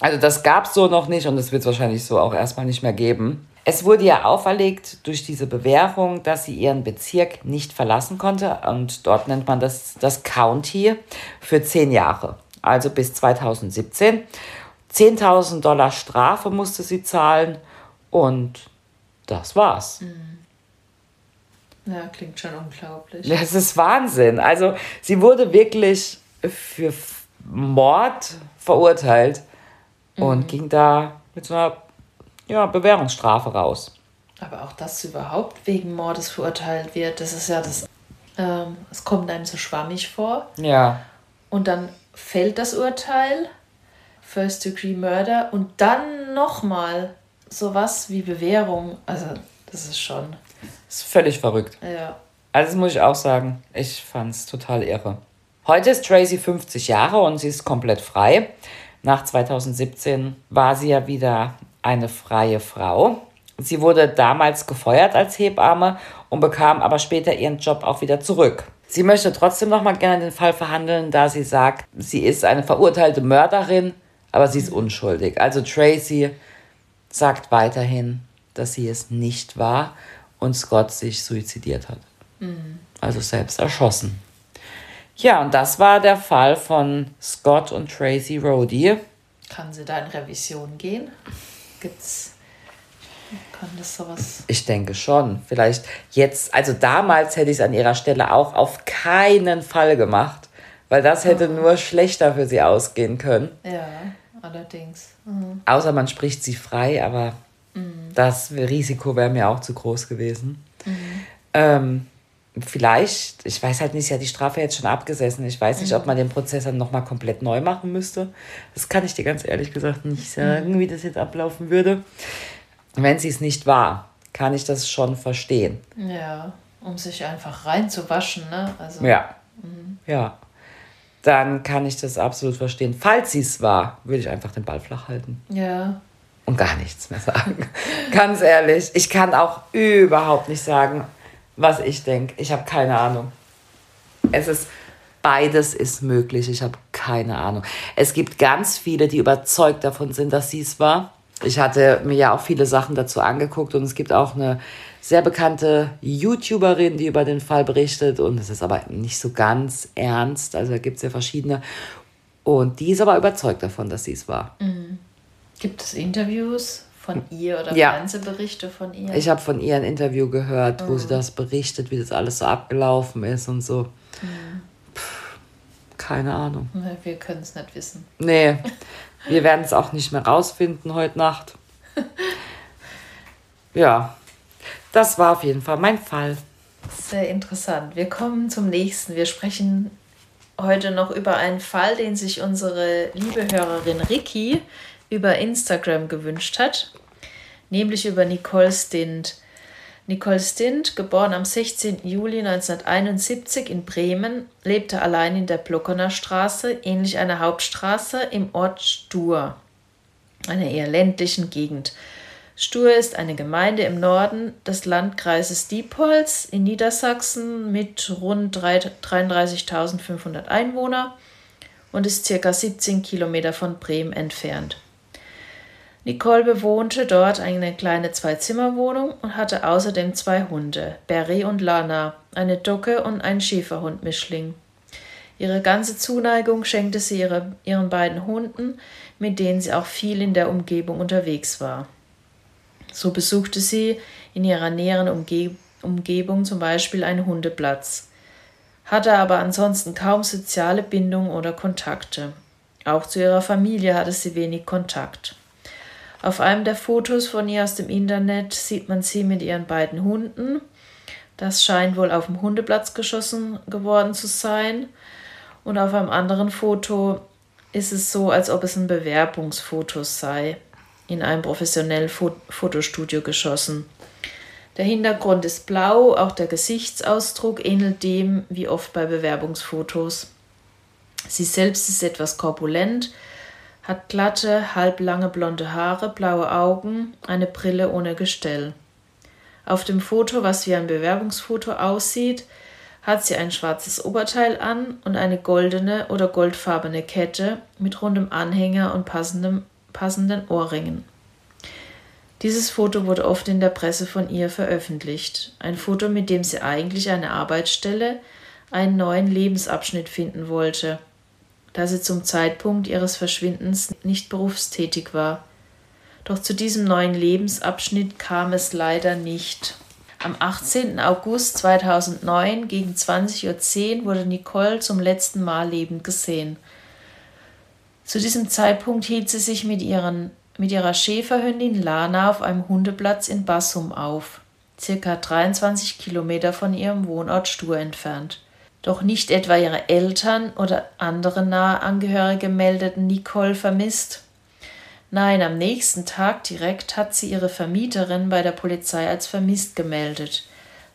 Also das gab es so noch nicht und es wird es wahrscheinlich so auch erstmal nicht mehr geben. Es wurde ihr auferlegt durch diese Bewährung, dass sie ihren Bezirk nicht verlassen konnte und dort nennt man das das County für zehn Jahre, also bis 2017. 10.000 Dollar Strafe musste sie zahlen und das war's. Mhm. Ja, klingt schon unglaublich. Das ist Wahnsinn. Also sie wurde wirklich für Mord verurteilt mhm. und ging da mit so einer ja, Bewährungsstrafe raus. Aber auch, dass sie überhaupt wegen Mordes verurteilt wird, das ist ja das. Ähm, es kommt einem so schwammig vor. Ja. Und dann fällt das Urteil First Degree Murder und dann nochmal sowas wie Bewährung. Also, das ist schon. Das ist völlig verrückt. Ja. Also, das muss ich auch sagen. Ich fand's total irre. Heute ist Tracy 50 Jahre und sie ist komplett frei. Nach 2017 war sie ja wieder eine freie Frau. Sie wurde damals gefeuert als Hebamme und bekam aber später ihren Job auch wieder zurück. Sie möchte trotzdem noch mal gerne den Fall verhandeln, da sie sagt, sie ist eine verurteilte Mörderin, aber sie ist unschuldig. Also Tracy sagt weiterhin, dass sie es nicht war und Scott sich suizidiert hat. Mhm. Also selbst erschossen. Ja, und das war der Fall von Scott und Tracy Rhodey. Kann sie da in Revision gehen? Gibt's kann das sowas? Ich denke schon. Vielleicht jetzt, also damals hätte ich es an ihrer Stelle auch auf keinen Fall gemacht, weil das hätte mhm. nur schlechter für sie ausgehen können. Ja, allerdings. Mhm. Außer man spricht sie frei, aber. Das Risiko wäre mir auch zu groß gewesen. Mhm. Ähm, vielleicht, ich weiß halt nicht, sie hat die Strafe jetzt schon abgesessen. Ich weiß nicht, ob mhm. man den Prozess dann nochmal komplett neu machen müsste. Das kann ich dir ganz ehrlich gesagt nicht sagen, mhm. wie das jetzt ablaufen würde wenn sie es nicht war, kann ich das schon verstehen. Ja, um sich einfach reinzuwaschen, ne? Also, ja. Mhm. Ja. Dann kann ich das absolut verstehen. Falls sie es war, würde ich einfach den Ball flach halten. Ja. Und gar nichts mehr sagen. Ganz ehrlich, ich kann auch überhaupt nicht sagen, was ich denke. Ich habe keine Ahnung. Es ist beides ist möglich. Ich habe keine Ahnung. Es gibt ganz viele, die überzeugt davon sind, dass sie es war ich hatte mir ja auch viele Sachen dazu angeguckt und es gibt auch eine sehr bekannte YouTuberin, die über den Fall berichtet und es ist aber nicht so ganz ernst. Also da gibt es ja verschiedene. Und die ist aber überzeugt davon, dass sie es war. Mhm. Gibt es Interviews von ihr oder ja. Fernsehberichte von ihr? Ich habe von ihr ein Interview gehört, mhm. wo sie das berichtet, wie das alles so abgelaufen ist und so. Mhm. Puh, keine Ahnung. Wir können es nicht wissen. Nee. Wir werden es auch nicht mehr rausfinden heute Nacht. Ja, das war auf jeden Fall mein Fall. Sehr interessant. Wir kommen zum nächsten. Wir sprechen heute noch über einen Fall, den sich unsere liebe Hörerin Ricky über Instagram gewünscht hat, nämlich über Nicole Stint. Nicole Stint, geboren am 16. Juli 1971 in Bremen, lebte allein in der Blockener Straße, ähnlich einer Hauptstraße, im Ort Stur, einer eher ländlichen Gegend. Stur ist eine Gemeinde im Norden des Landkreises Diepholz in Niedersachsen mit rund 33.500 Einwohnern und ist circa 17 Kilometer von Bremen entfernt. Nicole bewohnte dort eine kleine Zwei-Zimmer-Wohnung und hatte außerdem zwei Hunde, Barry und Lana, eine Docke und einen Schäferhund-Mischling. Ihre ganze Zuneigung schenkte sie ihre, ihren beiden Hunden, mit denen sie auch viel in der Umgebung unterwegs war. So besuchte sie in ihrer näheren Umge Umgebung zum Beispiel einen Hundeplatz, hatte aber ansonsten kaum soziale Bindung oder Kontakte. Auch zu ihrer Familie hatte sie wenig Kontakt. Auf einem der Fotos von ihr aus dem Internet sieht man sie mit ihren beiden Hunden. Das scheint wohl auf dem Hundeplatz geschossen geworden zu sein. Und auf einem anderen Foto ist es so, als ob es ein Bewerbungsfoto sei, in einem professionellen Fotostudio geschossen. Der Hintergrund ist blau, auch der Gesichtsausdruck ähnelt dem wie oft bei Bewerbungsfotos. Sie selbst ist etwas korpulent, hat glatte, halblange blonde Haare, blaue Augen, eine Brille ohne Gestell. Auf dem Foto, was wie ein Bewerbungsfoto aussieht, hat sie ein schwarzes Oberteil an und eine goldene oder goldfarbene Kette mit rundem Anhänger und passendem, passenden Ohrringen. Dieses Foto wurde oft in der Presse von ihr veröffentlicht. Ein Foto, mit dem sie eigentlich eine Arbeitsstelle, einen neuen Lebensabschnitt finden wollte – da sie zum Zeitpunkt ihres Verschwindens nicht berufstätig war. Doch zu diesem neuen Lebensabschnitt kam es leider nicht. Am 18. August 2009 gegen 20.10 Uhr wurde Nicole zum letzten Mal lebend gesehen. Zu diesem Zeitpunkt hielt sie sich mit, ihren, mit ihrer Schäferhündin Lana auf einem Hundeplatz in Bassum auf, circa 23 Kilometer von ihrem Wohnort Stur entfernt. Doch nicht etwa ihre Eltern oder andere nahe Angehörige meldeten Nicole vermisst. Nein, am nächsten Tag direkt hat sie ihre Vermieterin bei der Polizei als vermisst gemeldet,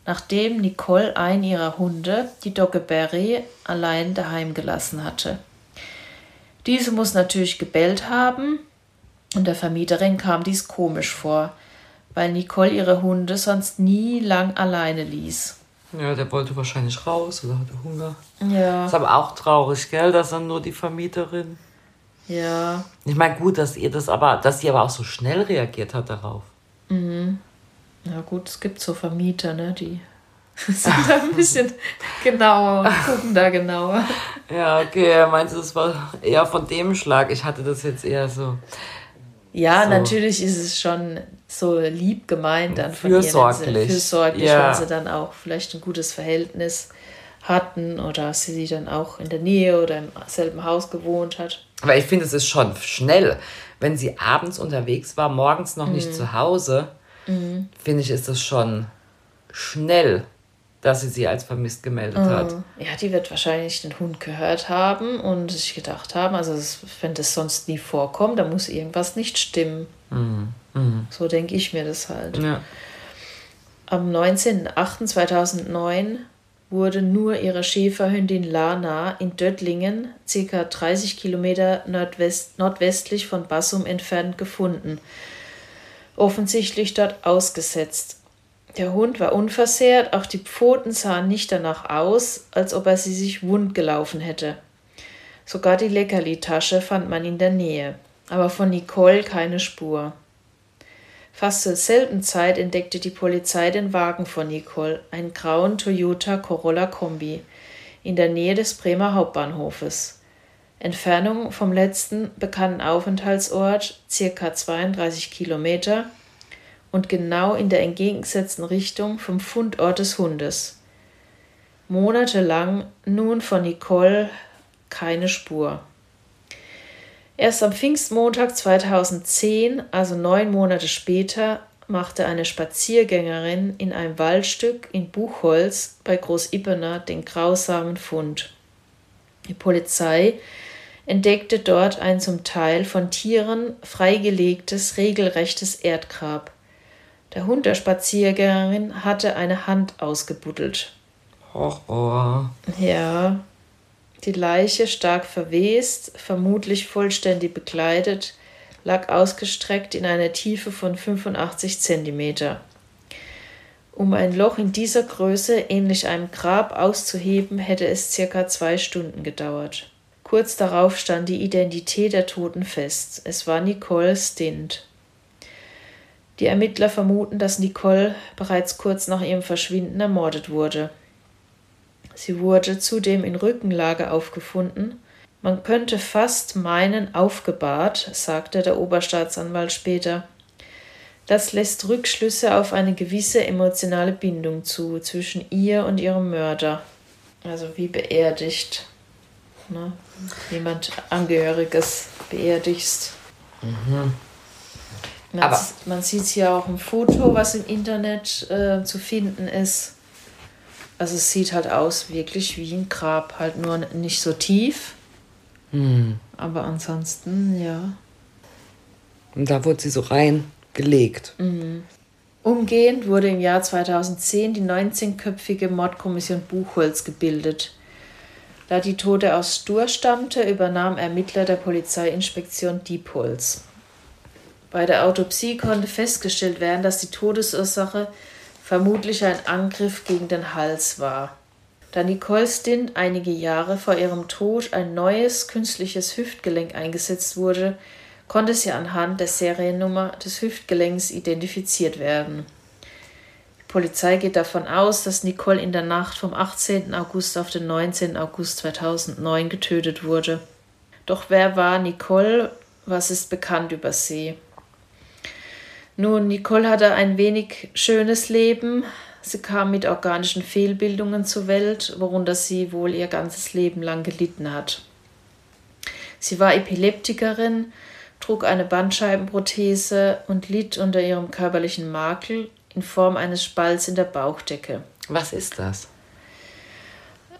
nachdem Nicole einen ihrer Hunde, die Dogge Berry, allein daheim gelassen hatte. Diese muss natürlich gebellt haben, und der Vermieterin kam dies komisch vor, weil Nicole ihre Hunde sonst nie lang alleine ließ. Ja, der wollte wahrscheinlich raus oder hatte Hunger. Ja. Ist aber auch traurig, gell, dass dann nur die Vermieterin. Ja. Ich meine, gut, dass ihr das aber, dass sie aber auch so schnell reagiert hat darauf. Mhm. Ja, gut, es gibt so Vermieter, ne, die sind da ein bisschen genauer und gucken da genauer. Ja, okay, meinst du, das war eher von dem Schlag? Ich hatte das jetzt eher so. Ja, so. natürlich ist es schon so lieb gemeint dann von fürsorglich. ihr. Fürsorglich, ja. wenn sie dann auch vielleicht ein gutes Verhältnis hatten oder sie dann auch in der Nähe oder im selben Haus gewohnt hat. Aber ich finde, es ist schon schnell. Wenn sie abends unterwegs war, morgens noch mhm. nicht zu Hause, mhm. finde ich, ist das schon schnell, dass sie sie als vermisst gemeldet mhm. hat. Ja, die wird wahrscheinlich den Hund gehört haben und sich gedacht haben, also wenn das sonst nie vorkommt, dann muss irgendwas nicht stimmen. Mhm. Mhm. So denke ich mir das halt. Ja. Am 19.08.2009 wurde nur ihre Schäferhündin Lana in Döttlingen, ca. 30 Kilometer nordwest nordwestlich von Bassum entfernt, gefunden. Offensichtlich dort ausgesetzt. Der Hund war unversehrt, auch die Pfoten sahen nicht danach aus, als ob er sie sich wund gelaufen hätte. Sogar die Leckerli-Tasche fand man in der Nähe, aber von Nicole keine Spur. Fast zur selben Zeit entdeckte die Polizei den Wagen von Nicole, einen grauen Toyota Corolla Kombi, in der Nähe des Bremer Hauptbahnhofes. Entfernung vom letzten bekannten Aufenthaltsort circa 32 Kilometer und genau in der entgegengesetzten Richtung vom Fundort des Hundes. Monatelang nun von Nicole keine Spur. Erst am Pfingstmontag 2010, also neun Monate später, machte eine Spaziergängerin in einem Waldstück in Buchholz bei Großippener den grausamen Fund. Die Polizei entdeckte dort ein zum Teil von Tieren freigelegtes, regelrechtes Erdgrab. Der Hund der Spaziergängerin hatte eine Hand ausgebuddelt. Oh. Ja, die Leiche, stark verwest, vermutlich vollständig bekleidet, lag ausgestreckt in einer Tiefe von 85 Zentimeter. Um ein Loch in dieser Größe ähnlich einem Grab auszuheben, hätte es circa zwei Stunden gedauert. Kurz darauf stand die Identität der Toten fest. Es war Nicole Stint. Die Ermittler vermuten, dass Nicole bereits kurz nach ihrem Verschwinden ermordet wurde. Sie wurde zudem in Rückenlage aufgefunden. Man könnte fast meinen aufgebahrt, sagte der Oberstaatsanwalt später. Das lässt Rückschlüsse auf eine gewisse emotionale Bindung zu zwischen ihr und ihrem Mörder. Also wie beerdigt. Ne? Jemand Angehöriges beerdigst. Mhm. Man, man sieht hier auch ein Foto, was im Internet äh, zu finden ist. Also es sieht halt aus wirklich wie ein Grab, halt nur nicht so tief. Hm. Aber ansonsten, ja. Und da wurde sie so reingelegt. Mhm. Umgehend wurde im Jahr 2010 die 19-köpfige Mordkommission Buchholz gebildet. Da die Tote aus Stur stammte, übernahm Ermittler der Polizeiinspektion Diepholz. Bei der Autopsie konnte festgestellt werden, dass die Todesursache vermutlich ein Angriff gegen den Hals war. Da Nicole Stint einige Jahre vor ihrem Tod ein neues künstliches Hüftgelenk eingesetzt wurde, konnte sie anhand der Seriennummer des Hüftgelenks identifiziert werden. Die Polizei geht davon aus, dass Nicole in der Nacht vom 18. August auf den 19. August 2009 getötet wurde. Doch wer war Nicole? Was ist bekannt über sie? Nun, Nicole hatte ein wenig schönes Leben. Sie kam mit organischen Fehlbildungen zur Welt, worunter sie wohl ihr ganzes Leben lang gelitten hat. Sie war Epileptikerin, trug eine Bandscheibenprothese und litt unter ihrem körperlichen Makel in Form eines Spalts in der Bauchdecke. Was ist das?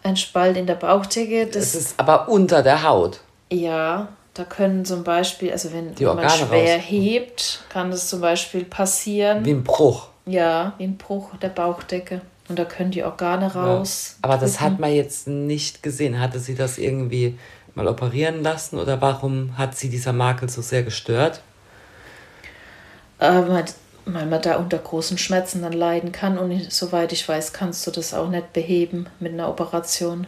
ein Spalt in der Bauchdecke. Das ist aber unter der Haut. Ja, da können zum Beispiel, also wenn man schwer raus. hebt, kann das zum Beispiel passieren. Wie ein Bruch. Ja, wie ein Bruch der Bauchdecke. Und da können die Organe raus. Ja. Aber das hat man jetzt nicht gesehen. Hatte sie das irgendwie mal operieren lassen oder warum hat sie dieser Makel so sehr gestört? Aber weil man da unter großen Schmerzen dann leiden kann und soweit ich weiß, kannst du das auch nicht beheben mit einer Operation.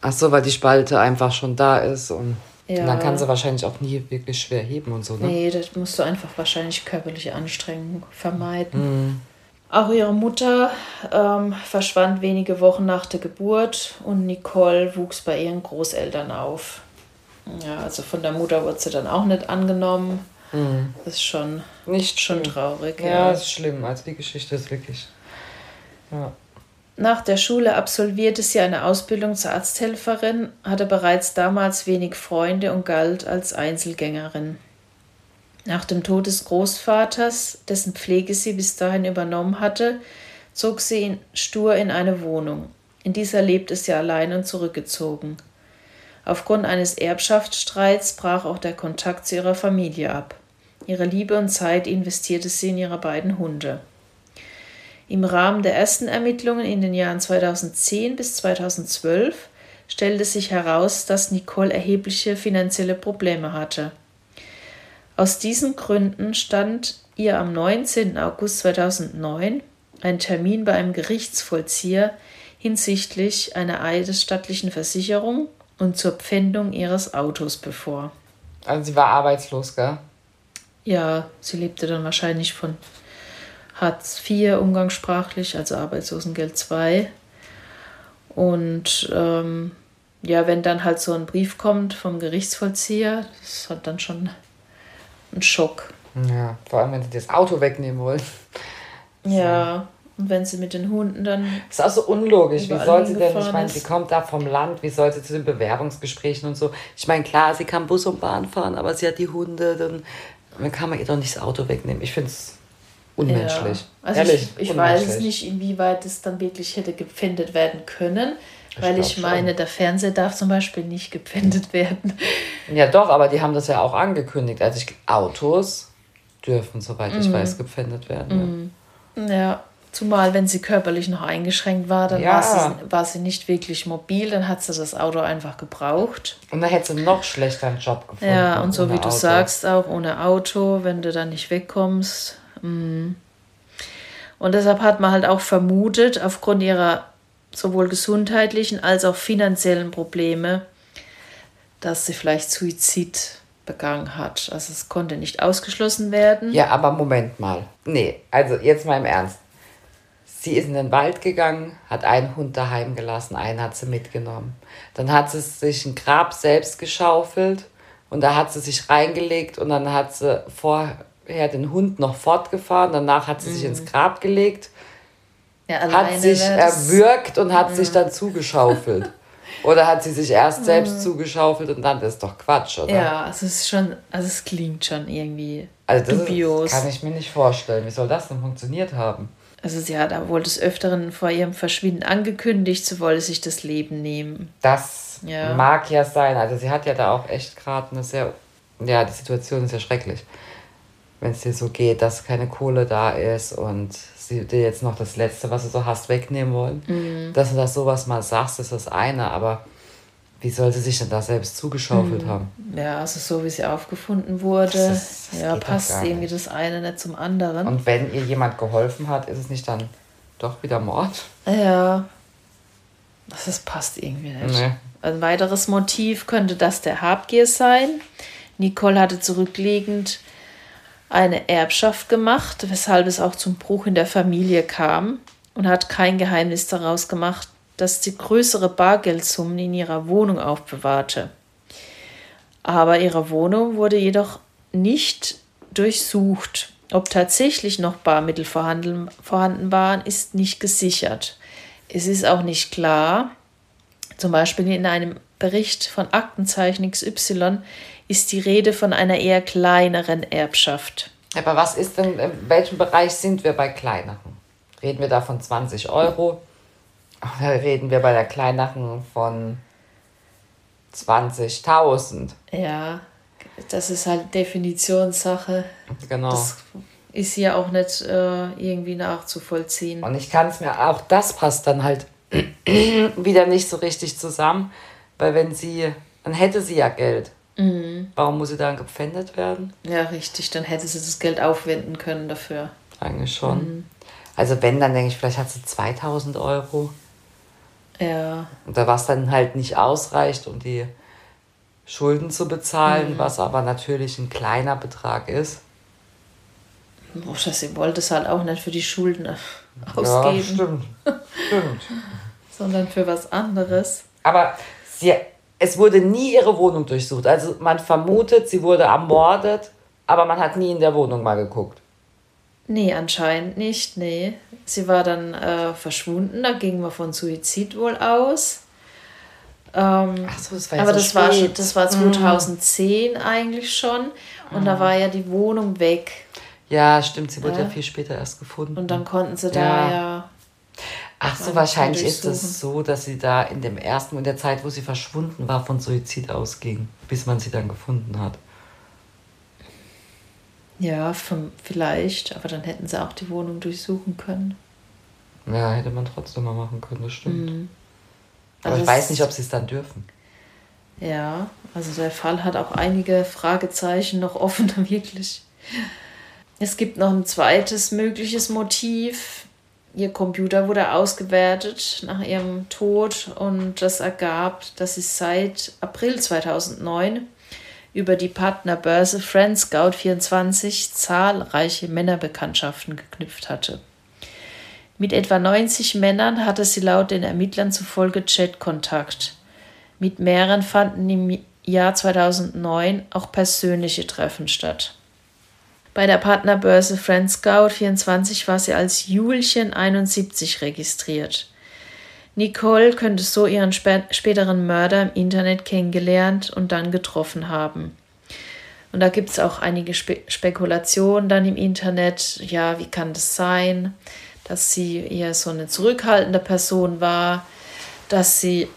Ach so, weil die Spalte einfach schon da ist und, ja. und dann kann sie wahrscheinlich auch nie wirklich schwer heben und so, ne? Nee, das musst du einfach wahrscheinlich körperliche Anstrengung vermeiden. Mhm. Auch ihre Mutter ähm, verschwand wenige Wochen nach der Geburt und Nicole wuchs bei ihren Großeltern auf. Ja, also von der Mutter wurde sie dann auch nicht angenommen. Mhm. Das ist schon, nicht schon traurig. Ja, ja, ist schlimm. Also die Geschichte ist wirklich. Ja. Nach der Schule absolvierte sie eine Ausbildung zur Arzthelferin, hatte bereits damals wenig Freunde und galt als Einzelgängerin. Nach dem Tod des Großvaters, dessen Pflege sie bis dahin übernommen hatte, zog sie ihn stur in eine Wohnung. In dieser lebte sie allein und zurückgezogen. Aufgrund eines Erbschaftsstreits brach auch der Kontakt zu ihrer Familie ab. Ihre Liebe und Zeit investierte sie in ihre beiden Hunde. Im Rahmen der ersten Ermittlungen in den Jahren 2010 bis 2012 stellte sich heraus, dass Nicole erhebliche finanzielle Probleme hatte. Aus diesen Gründen stand ihr am 19. August 2009 ein Termin bei einem Gerichtsvollzieher hinsichtlich einer eidesstattlichen Versicherung und zur Pfändung ihres Autos bevor. Also sie war arbeitslos, gell? Ja, sie lebte dann wahrscheinlich von Hartz IV umgangssprachlich, also Arbeitslosengeld 2. Und ähm, ja, wenn dann halt so ein Brief kommt vom Gerichtsvollzieher, das hat dann schon ein Schock. Ja, vor allem, wenn sie das Auto wegnehmen wollen. Ja, und wenn sie mit den Hunden dann. Das ist auch so unlogisch. Wie soll sie denn, ich meine, sie kommt da vom Land, wie soll sie zu den Bewerbungsgesprächen und so. Ich meine, klar, sie kann Bus und Bahn fahren, aber sie hat die Hunde, dann, dann kann man ihr doch nicht das Auto wegnehmen. Ich finde es unmenschlich. Ja. Also Ehrlich, ich, ich weiß es nicht, inwieweit es dann wirklich hätte gepfändet werden können. Weil ich, meine, schon. der Fernseher darf zum Beispiel nicht gepfändet werden. Ja, doch, aber die haben das ja auch angekündigt. Also ich, Autos dürfen, soweit ich mm. weiß, gepfändet werden. Mm. Ja. ja. zumal wenn sie körperlich noch eingeschränkt war, dann ja. war, sie, war sie nicht wirklich mobil, dann hat sie das Auto einfach gebraucht. Und dann hätte sie noch schlechter einen Job gefunden. Ja, und so wie du Auto. sagst, auch ohne Auto, wenn du dann nicht wegkommst. Mm. Und deshalb hat man halt auch vermutet, aufgrund ihrer sowohl gesundheitlichen als auch finanziellen Probleme, dass sie vielleicht Suizid begangen hat. Also es konnte nicht ausgeschlossen werden. Ja, aber Moment mal. Nee, also jetzt mal im Ernst. Sie ist in den Wald gegangen, hat einen Hund daheim gelassen, einen hat sie mitgenommen. Dann hat sie sich ein Grab selbst geschaufelt und da hat sie sich reingelegt und dann hat sie vorher den Hund noch fortgefahren. Danach hat sie mhm. sich ins Grab gelegt ja, hat sich erwürgt und hat mhm. sich dann zugeschaufelt. Oder hat sie sich erst selbst mhm. zugeschaufelt und dann das ist doch Quatsch, oder? Ja, es ist schon, also es klingt schon irgendwie also das dubios. Ist, kann ich mir nicht vorstellen. Wie soll das denn funktioniert haben? Also sie hat wohl des Öfteren vor ihrem Verschwinden angekündigt, sie wolle sich das Leben nehmen. Das ja. mag ja sein. Also sie hat ja da auch echt gerade eine sehr, ja, die Situation ist ja schrecklich. Wenn es dir so geht, dass keine Kohle da ist und sie dir jetzt noch das Letzte, was du so hast, wegnehmen wollen. Mhm. Dass du das sowas mal sagst, ist das eine, aber wie soll sie sich denn da selbst zugeschaufelt mhm. haben? Ja, also so wie sie aufgefunden wurde, das, das ja, passt irgendwie das eine nicht zum anderen. Und wenn ihr jemand geholfen hat, ist es nicht dann doch wieder Mord? Ja, das passt irgendwie nicht. Nee. Ein weiteres Motiv könnte das der Habgier sein. Nicole hatte zurückliegend eine Erbschaft gemacht, weshalb es auch zum Bruch in der Familie kam und hat kein Geheimnis daraus gemacht, dass sie größere Bargeldsummen in ihrer Wohnung aufbewahrte. Aber ihre Wohnung wurde jedoch nicht durchsucht. Ob tatsächlich noch Barmittel vorhanden, waren, ist nicht gesichert. Es ist auch nicht klar, zum Beispiel in einem Bericht von Aktenzeichen XY ist die Rede von einer eher kleineren Erbschaft. Aber was ist denn, in welchem Bereich sind wir bei kleineren? Reden wir da von 20 Euro? Da reden wir bei der Kleinlachen von 20.000. Ja, das ist halt Definitionssache. Genau. Das ist hier auch nicht äh, irgendwie nachzuvollziehen. Und ich kann es mir, auch das passt dann halt wieder nicht so richtig zusammen, weil wenn sie, dann hätte sie ja Geld. Mhm. Warum muss sie dann gepfändet werden? Ja, richtig, dann hätte sie das Geld aufwenden können dafür. Eigentlich schon. Mhm. Also wenn, dann denke ich, vielleicht hat sie 2000 Euro. Ja. Und da was dann halt nicht ausreicht, um die Schulden zu bezahlen, Mhm. was aber natürlich ein kleiner Betrag ist. Oder sie wollte es halt auch nicht für die Schulden Ja, ausgeben, stimmt. stimmt. sondern für was anderes. Aber sie, es wurde nie ihre Wohnung durchsucht. Also man vermutet, sie wurde ermordet, aber man hat nie in der Wohnung mal geguckt. Nee, anscheinend nicht, nee. Sie war dann äh, verschwunden, da ging man von Suizid wohl aus. Ähm, Ach so, das war ja aber so das war. Mhm. das war 2010 eigentlich schon. Und da war ja die Wohnung weg. Ja, stimmt, sie wurde ja, Ja. viel später erst gefunden. Und dann konnten sie da Ja. Ach so, wahrscheinlich ist es so, dass sie da in dem ersten, in der Zeit, wo sie verschwunden war, von Suizid ausging, bis man sie dann gefunden hat. Ja, vom, vielleicht, aber dann hätten sie auch die Wohnung durchsuchen können. Ja, hätte man trotzdem mal machen können, das stimmt. Aber Also ich weiß nicht, ob sie es dann dürfen. Ja, also der Fall hat auch einige Fragezeichen noch offen, wirklich. Es gibt noch ein zweites mögliches Motiv. Ihr Computer wurde ausgewertet nach ihrem Tod und das ergab, dass sie seit April 2009 über die Partnerbörse FriendScout24 zahlreiche Männerbekanntschaften geknüpft hatte. Mit etwa 90 Männern hatte sie laut den Ermittlern zufolge Chatkontakt. Mit mehreren fanden im Jahr 2009 auch persönliche Treffen statt. Bei der Partnerbörse FriendScout24 war sie als Julchen 71 registriert. Nicole könnte so ihren spä späteren Mörder im Internet kennengelernt und dann getroffen haben. Und da gibt es auch einige Spe Spekulationen dann im Internet. Ja, wie kann das sein, dass sie eher so eine zurückhaltende Person war, dass sie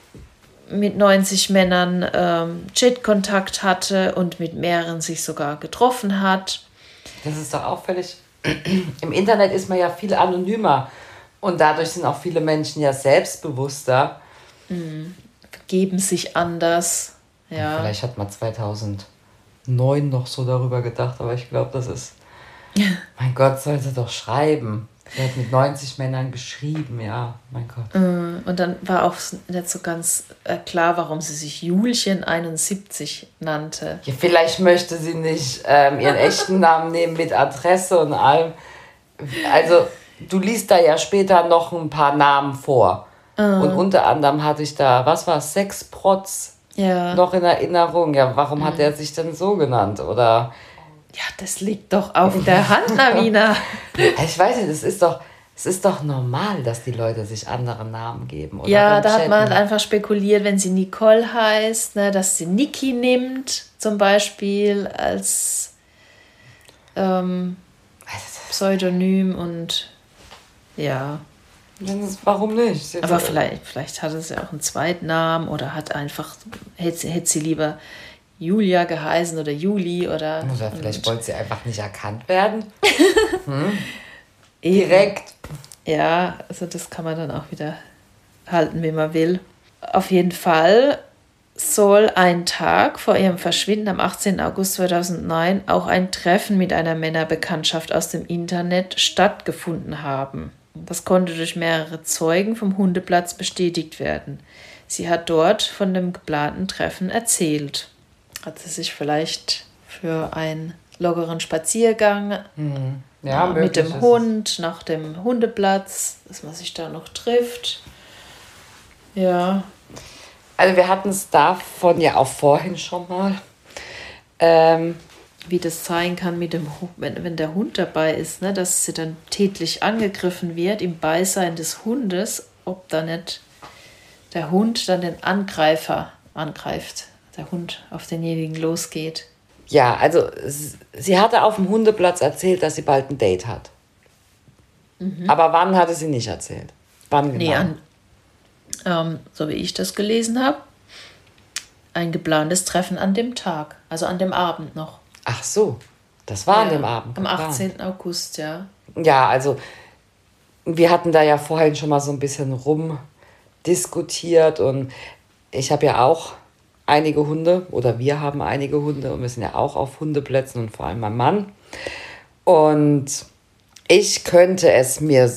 mit 90 Männern ähm, Chatkontakt hatte und mit mehreren sich sogar getroffen hat. Das ist doch auffällig. Im Internet ist man ja viel anonymer und dadurch sind auch viele Menschen ja selbstbewusster. Geben sich anders. Ja. Vielleicht hat man 2009 noch so darüber gedacht, aber ich glaube, das ist. Mein Gott, soll sie doch schreiben. Sie hat mit 90 Männern geschrieben, ja, mein Gott. Und dann war auch nicht so ganz äh, klar, warum sie sich Julchen 71 nannte. Ja, vielleicht möchte sie nicht ähm, ihren echten Namen nehmen mit Adresse und allem. Also, du liest da ja später noch ein paar Namen vor. Und unter anderem hatte ich da, was war es, Sexprotz Ja. noch in Erinnerung. Ja, warum hat er sich denn so genannt? Oder, Ja, das liegt doch auf der Hand, Navina. ich weiß nicht, es ist doch, es ist doch normal, dass die Leute sich andere Namen geben. Oder Ja, da hat man halt einfach spekuliert, wenn sie Nicole heißt, ne, dass sie Niki nimmt, zum Beispiel als ähm, Pseudonym und ja. Warum nicht? Aber vielleicht, vielleicht hatte sie auch einen Zweitnamen oder hat einfach, hätte, hätte sie lieber Julia geheißen oder Juli oder. Oder vielleicht wollte sie einfach nicht erkannt werden. Eben. Direkt. Ja, also das kann man dann auch wieder halten, wie man will. Auf jeden Fall soll ein Tag vor ihrem Verschwinden am 18. August 2009 auch ein Treffen mit einer Männerbekanntschaft aus dem Internet stattgefunden haben. Das konnte durch mehrere Zeugen vom Hundeplatz bestätigt werden. Sie hat dort von dem geplanten Treffen erzählt. Hat sie sich vielleicht für einen lockeren Spaziergang Ja, mit dem es. Hund nach dem Hundeplatz, dass man sich da noch trifft. Ja, Also wir hatten es davon ja auch vorhin schon mal. Ähm, wie das sein kann mit dem wenn, wenn der Hund dabei ist, ne, dass sie dann tätlich angegriffen wird im Beisein des Hundes, ob da nicht der Hund dann den Angreifer angreift, der Hund auf denjenigen losgeht. ja, also sie hatte auf dem Hundeplatz erzählt, dass sie bald ein Date hat. Aber wann hatte sie nicht erzählt? Wann genau? Nee, an, ähm, so wie ich das gelesen habe, ein geplantes Treffen an dem Tag, also an dem Abend noch. Ach so, das war ja, an dem Abend. Am 18. August, ja. Ja, also wir hatten da ja vorhin schon mal so ein bisschen rumdiskutiert und ich habe ja auch einige Hunde oder wir haben einige Hunde und wir sind ja auch auf Hundeplätzen und vor allem mein Mann. Und ich könnte es mir,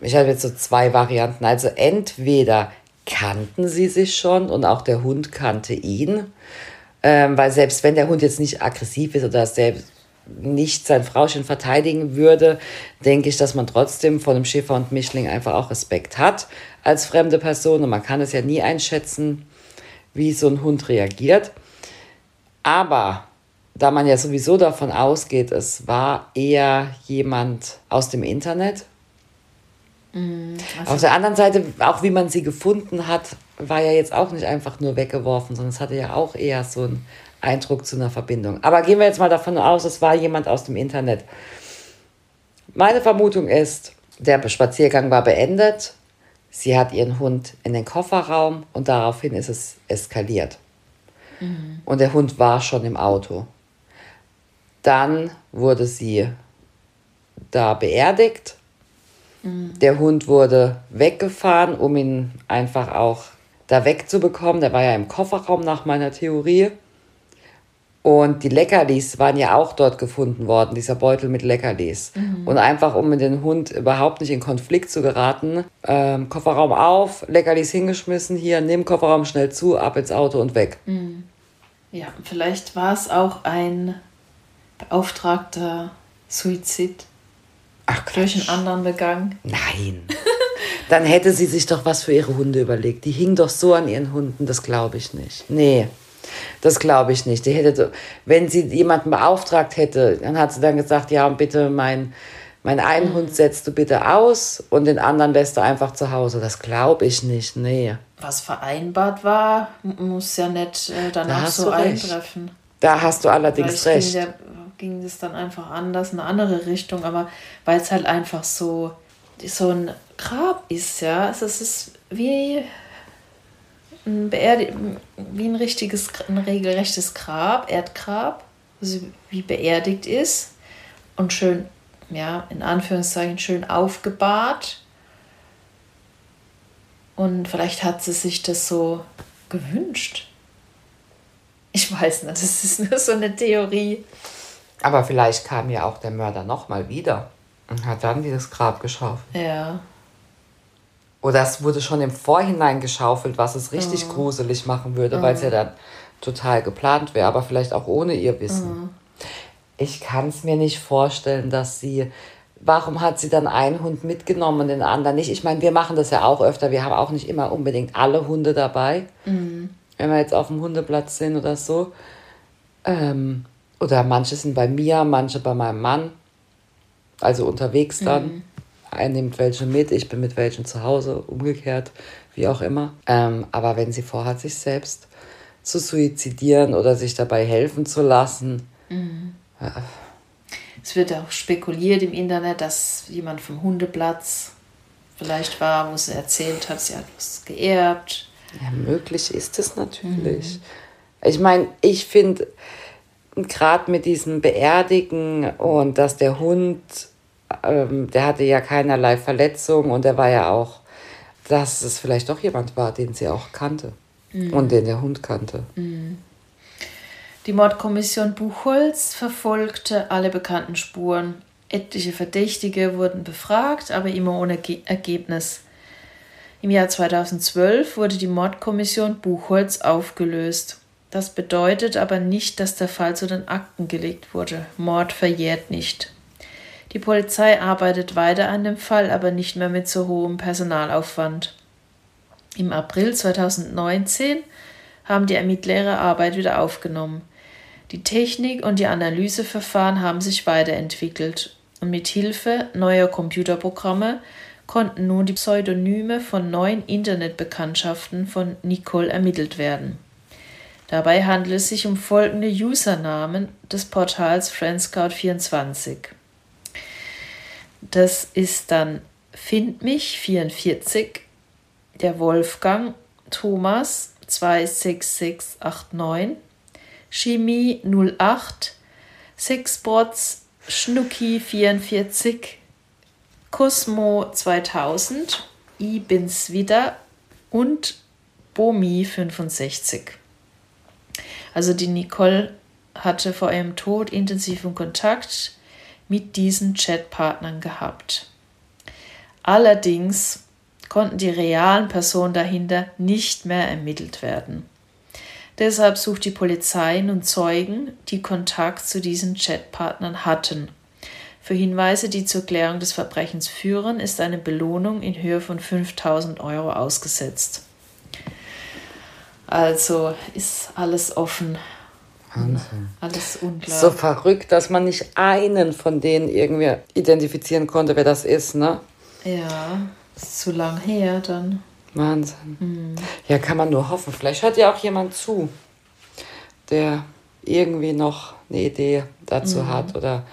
ich habe jetzt so zwei Varianten. Also entweder kannten sie sich schon und auch der Hund kannte ihn. Ähm, weil selbst wenn der Hund jetzt nicht aggressiv ist oder selbst nicht sein Frauchen verteidigen würde, denke ich, dass man trotzdem von einem Schäfer und Mischling einfach auch Respekt hat als fremde Person. Und man kann es ja nie einschätzen, wie so ein Hund reagiert. Aber da man ja sowieso davon ausgeht, es war eher jemand aus dem Internet. Mhm, Auf der anderen Seite, auch wie man sie gefunden hat, war ja jetzt auch nicht einfach nur weggeworfen, sondern es hatte ja auch eher so einen Eindruck zu einer Verbindung. Aber gehen wir jetzt mal davon aus, es war jemand aus dem Internet. Meine Vermutung ist, der Spaziergang war beendet. Sie hat ihren Hund in den Kofferraum und daraufhin ist es eskaliert. Mhm. Und der Hund war schon im Auto. Dann wurde sie da beerdigt. Mhm. Der Hund wurde weggefahren, um ihn einfach auch da wegzubekommen. Der war ja im Kofferraum nach meiner Theorie. Und die Leckerlis waren ja auch dort gefunden worden, dieser Beutel mit Leckerlis. Mhm. Und einfach, um mit dem Hund überhaupt nicht in Konflikt zu geraten, ähm, Kofferraum auf, Leckerlis hingeschmissen, hier, nimm Kofferraum schnell zu, ab ins Auto und weg. Mhm. Ja, vielleicht war es auch ein beauftragter Suizid Ach, durch einen anderen begangen. Nein. Dann hätte sie sich doch was für ihre Hunde überlegt. Die hing doch so an ihren Hunden, das glaube ich nicht. Nee. Das glaube ich nicht. Die hätte, wenn sie jemanden beauftragt hätte, dann hat sie dann gesagt, ja, und bitte mein, mein einen. Hund setzt du bitte aus und den anderen lässt du einfach zu Hause. Das glaube ich nicht, nee. Was vereinbart war, muss ja nicht äh, danach da so eintreffen. Da hast du allerdings recht. Ging, der, ging es dann einfach anders, in eine andere Richtung, aber weil es halt einfach so, so ein Grab ist, ja. Also es ist wie ein, Beerdi wie ein richtiges, ein regelrechtes Grab, Erdgrab, also wie beerdigt ist und schön, ja, in Anführungszeichen schön aufgebahrt. Und vielleicht hat sie sich das so gewünscht. Ich weiß nicht, das ist nur so eine Theorie. Aber vielleicht kam ja auch der Mörder nochmal wieder und hat dann dieses Grab geschaufelt. Ja. Oder es wurde schon im Vorhinein geschaufelt, was es richtig mhm. gruselig machen würde, mhm. weil es ja dann total geplant wäre, aber vielleicht auch ohne ihr Wissen. Mhm. Ich kann es mir nicht vorstellen, dass sie. Warum hat sie dann einen Hund mitgenommen und den anderen nicht? Ich meine, wir machen das ja auch öfter. Wir haben auch nicht immer unbedingt alle Hunde dabei, mhm. wenn wir jetzt auf dem Hundeplatz sind oder so. Ähm, oder manche sind bei mir, manche bei meinem Mann. Also unterwegs dann. Mhm er nimmt welche mit, ich bin mit welchen zu Hause, umgekehrt, wie auch immer. Ähm, aber wenn sie vorhat, sich selbst zu suizidieren oder sich dabei helfen zu lassen. Mhm. Äh, es wird auch spekuliert im Internet, dass jemand vom Hundeplatz vielleicht war, wo sie erzählt hat, sie hat was geerbt. Ja, möglich ist es natürlich. Mhm. Ich meine, ich finde, gerade mit diesem Beerdigen und dass der Hund ähm, der hatte ja keinerlei Verletzungen und er war ja auch, dass es vielleicht doch jemand war, den sie auch kannte mhm. und den der Hund kannte. Mhm. Die Mordkommission Buchholz verfolgte alle bekannten Spuren. Etliche Verdächtige wurden befragt, aber immer ohne Ergebnis. Im Jahr 2012 wurde die Mordkommission Buchholz aufgelöst. Das bedeutet aber nicht, dass der Fall zu den Akten gelegt wurde. Mord verjährt nicht. Die Polizei arbeitet weiter an dem Fall, aber nicht mehr mit so hohem Personalaufwand. Im April 2019 haben die Ermittler ihre Arbeit wieder aufgenommen. Die Technik und die Analyseverfahren haben sich weiterentwickelt und mit Hilfe neuer Computerprogramme konnten nun die Pseudonyme von neun Internetbekanntschaften von Nicole ermittelt werden. Dabei handelt es sich um folgende Usernamen des Portals FriendScout24. Das ist dann Find mich 44, der Wolfgang Thomas 26689, Chemie 08, Sixbots Schnucki 44, Cosmo 2000, I bin's wieder und Bomi 65. Also die Nicole hatte vor ihrem Tod intensiven Kontakt mit diesen Chatpartnern gehabt. Allerdings konnten die realen Personen dahinter nicht mehr ermittelt werden. Deshalb sucht die Polizei nun Zeugen, die Kontakt zu diesen Chatpartnern hatten. Für Hinweise, die zur Klärung des Verbrechens führen, ist eine Belohnung in Höhe von 5000 Euro ausgesetzt. Also ist alles offen. Wahnsinn. Alles unklar. So verrückt, dass man nicht einen von denen irgendwie identifizieren konnte, wer das ist, ne? Ja, ist zu lang her dann. Wahnsinn. Mhm. Ja, kann man nur hoffen. Vielleicht hört ja auch jemand zu, der irgendwie noch eine Idee dazu mhm. hat oder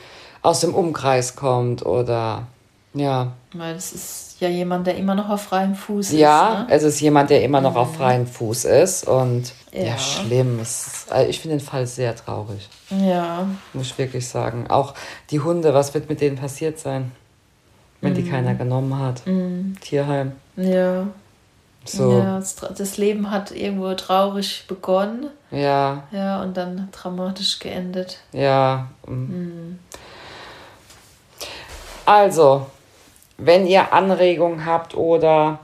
aus dem Umkreis kommt oder ja. Weil es ist ja jemand, der immer noch auf freiem Fuß ist. Ja, ne? es ist jemand, der immer noch mhm. auf freiem Fuß ist und ja, ja schlimm. Es, also ich finde den Fall sehr traurig. Ja. Muss ich wirklich sagen. Auch die Hunde, was wird mit denen passiert sein, wenn mhm. die keiner genommen hat? Mhm. Tierheim. Ja. So. Ja, das Leben hat irgendwo traurig begonnen. Ja. Ja, und dann dramatisch geendet. Ja. Mhm. Also, wenn ihr Anregungen habt oder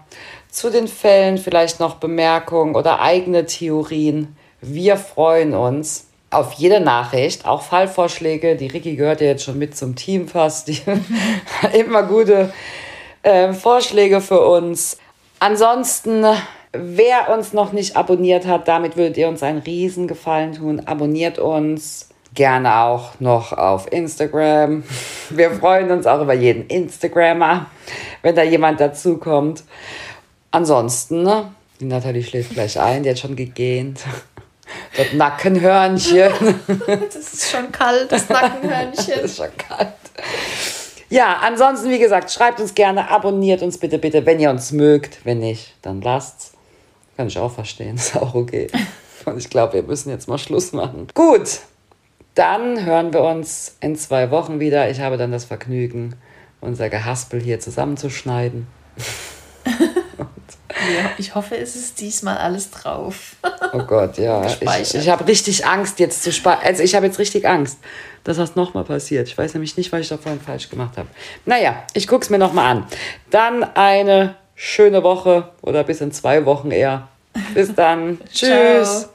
zu den Fällen vielleicht noch Bemerkungen oder eigene Theorien, wir freuen uns auf jede Nachricht, auch Fallvorschläge. Die Ricky gehört ja jetzt schon mit zum Team fast. Die immer gute äh, Vorschläge für uns. Ansonsten, wer uns noch nicht abonniert hat, damit würdet ihr uns einen riesen Gefallen tun. Abonniert uns gerne auch noch auf Instagram. Wir freuen uns auch über jeden Instagrammer, wenn da jemand dazukommt. Ansonsten, ne? Die Nathalie schläft gleich ein, die hat schon gegähnt. Das Nackenhörnchen. Das ist schon kalt, das Nackenhörnchen. Das ist schon kalt. Ja, ansonsten, wie gesagt, schreibt uns gerne, abonniert uns bitte, bitte, wenn ihr uns mögt. Wenn nicht, dann lasst's. Kann ich auch verstehen, ist auch okay. Und ich glaube, wir müssen jetzt mal Schluss machen. Gut, dann hören wir uns in zwei Wochen wieder. Ich habe dann das Vergnügen, unser Gehaspel hier zusammenzuschneiden. ja, ich hoffe, es ist diesmal alles drauf. oh Gott, ja. Ich, ich habe richtig Angst jetzt zu sparen. Also ich habe jetzt richtig Angst, dass das nochmal passiert. Ich weiß nämlich nicht, was ich da vorhin falsch gemacht habe. Naja, ich gucke es mir nochmal an. Dann eine schöne Woche oder bis in zwei Wochen eher. Bis dann. Tschüss.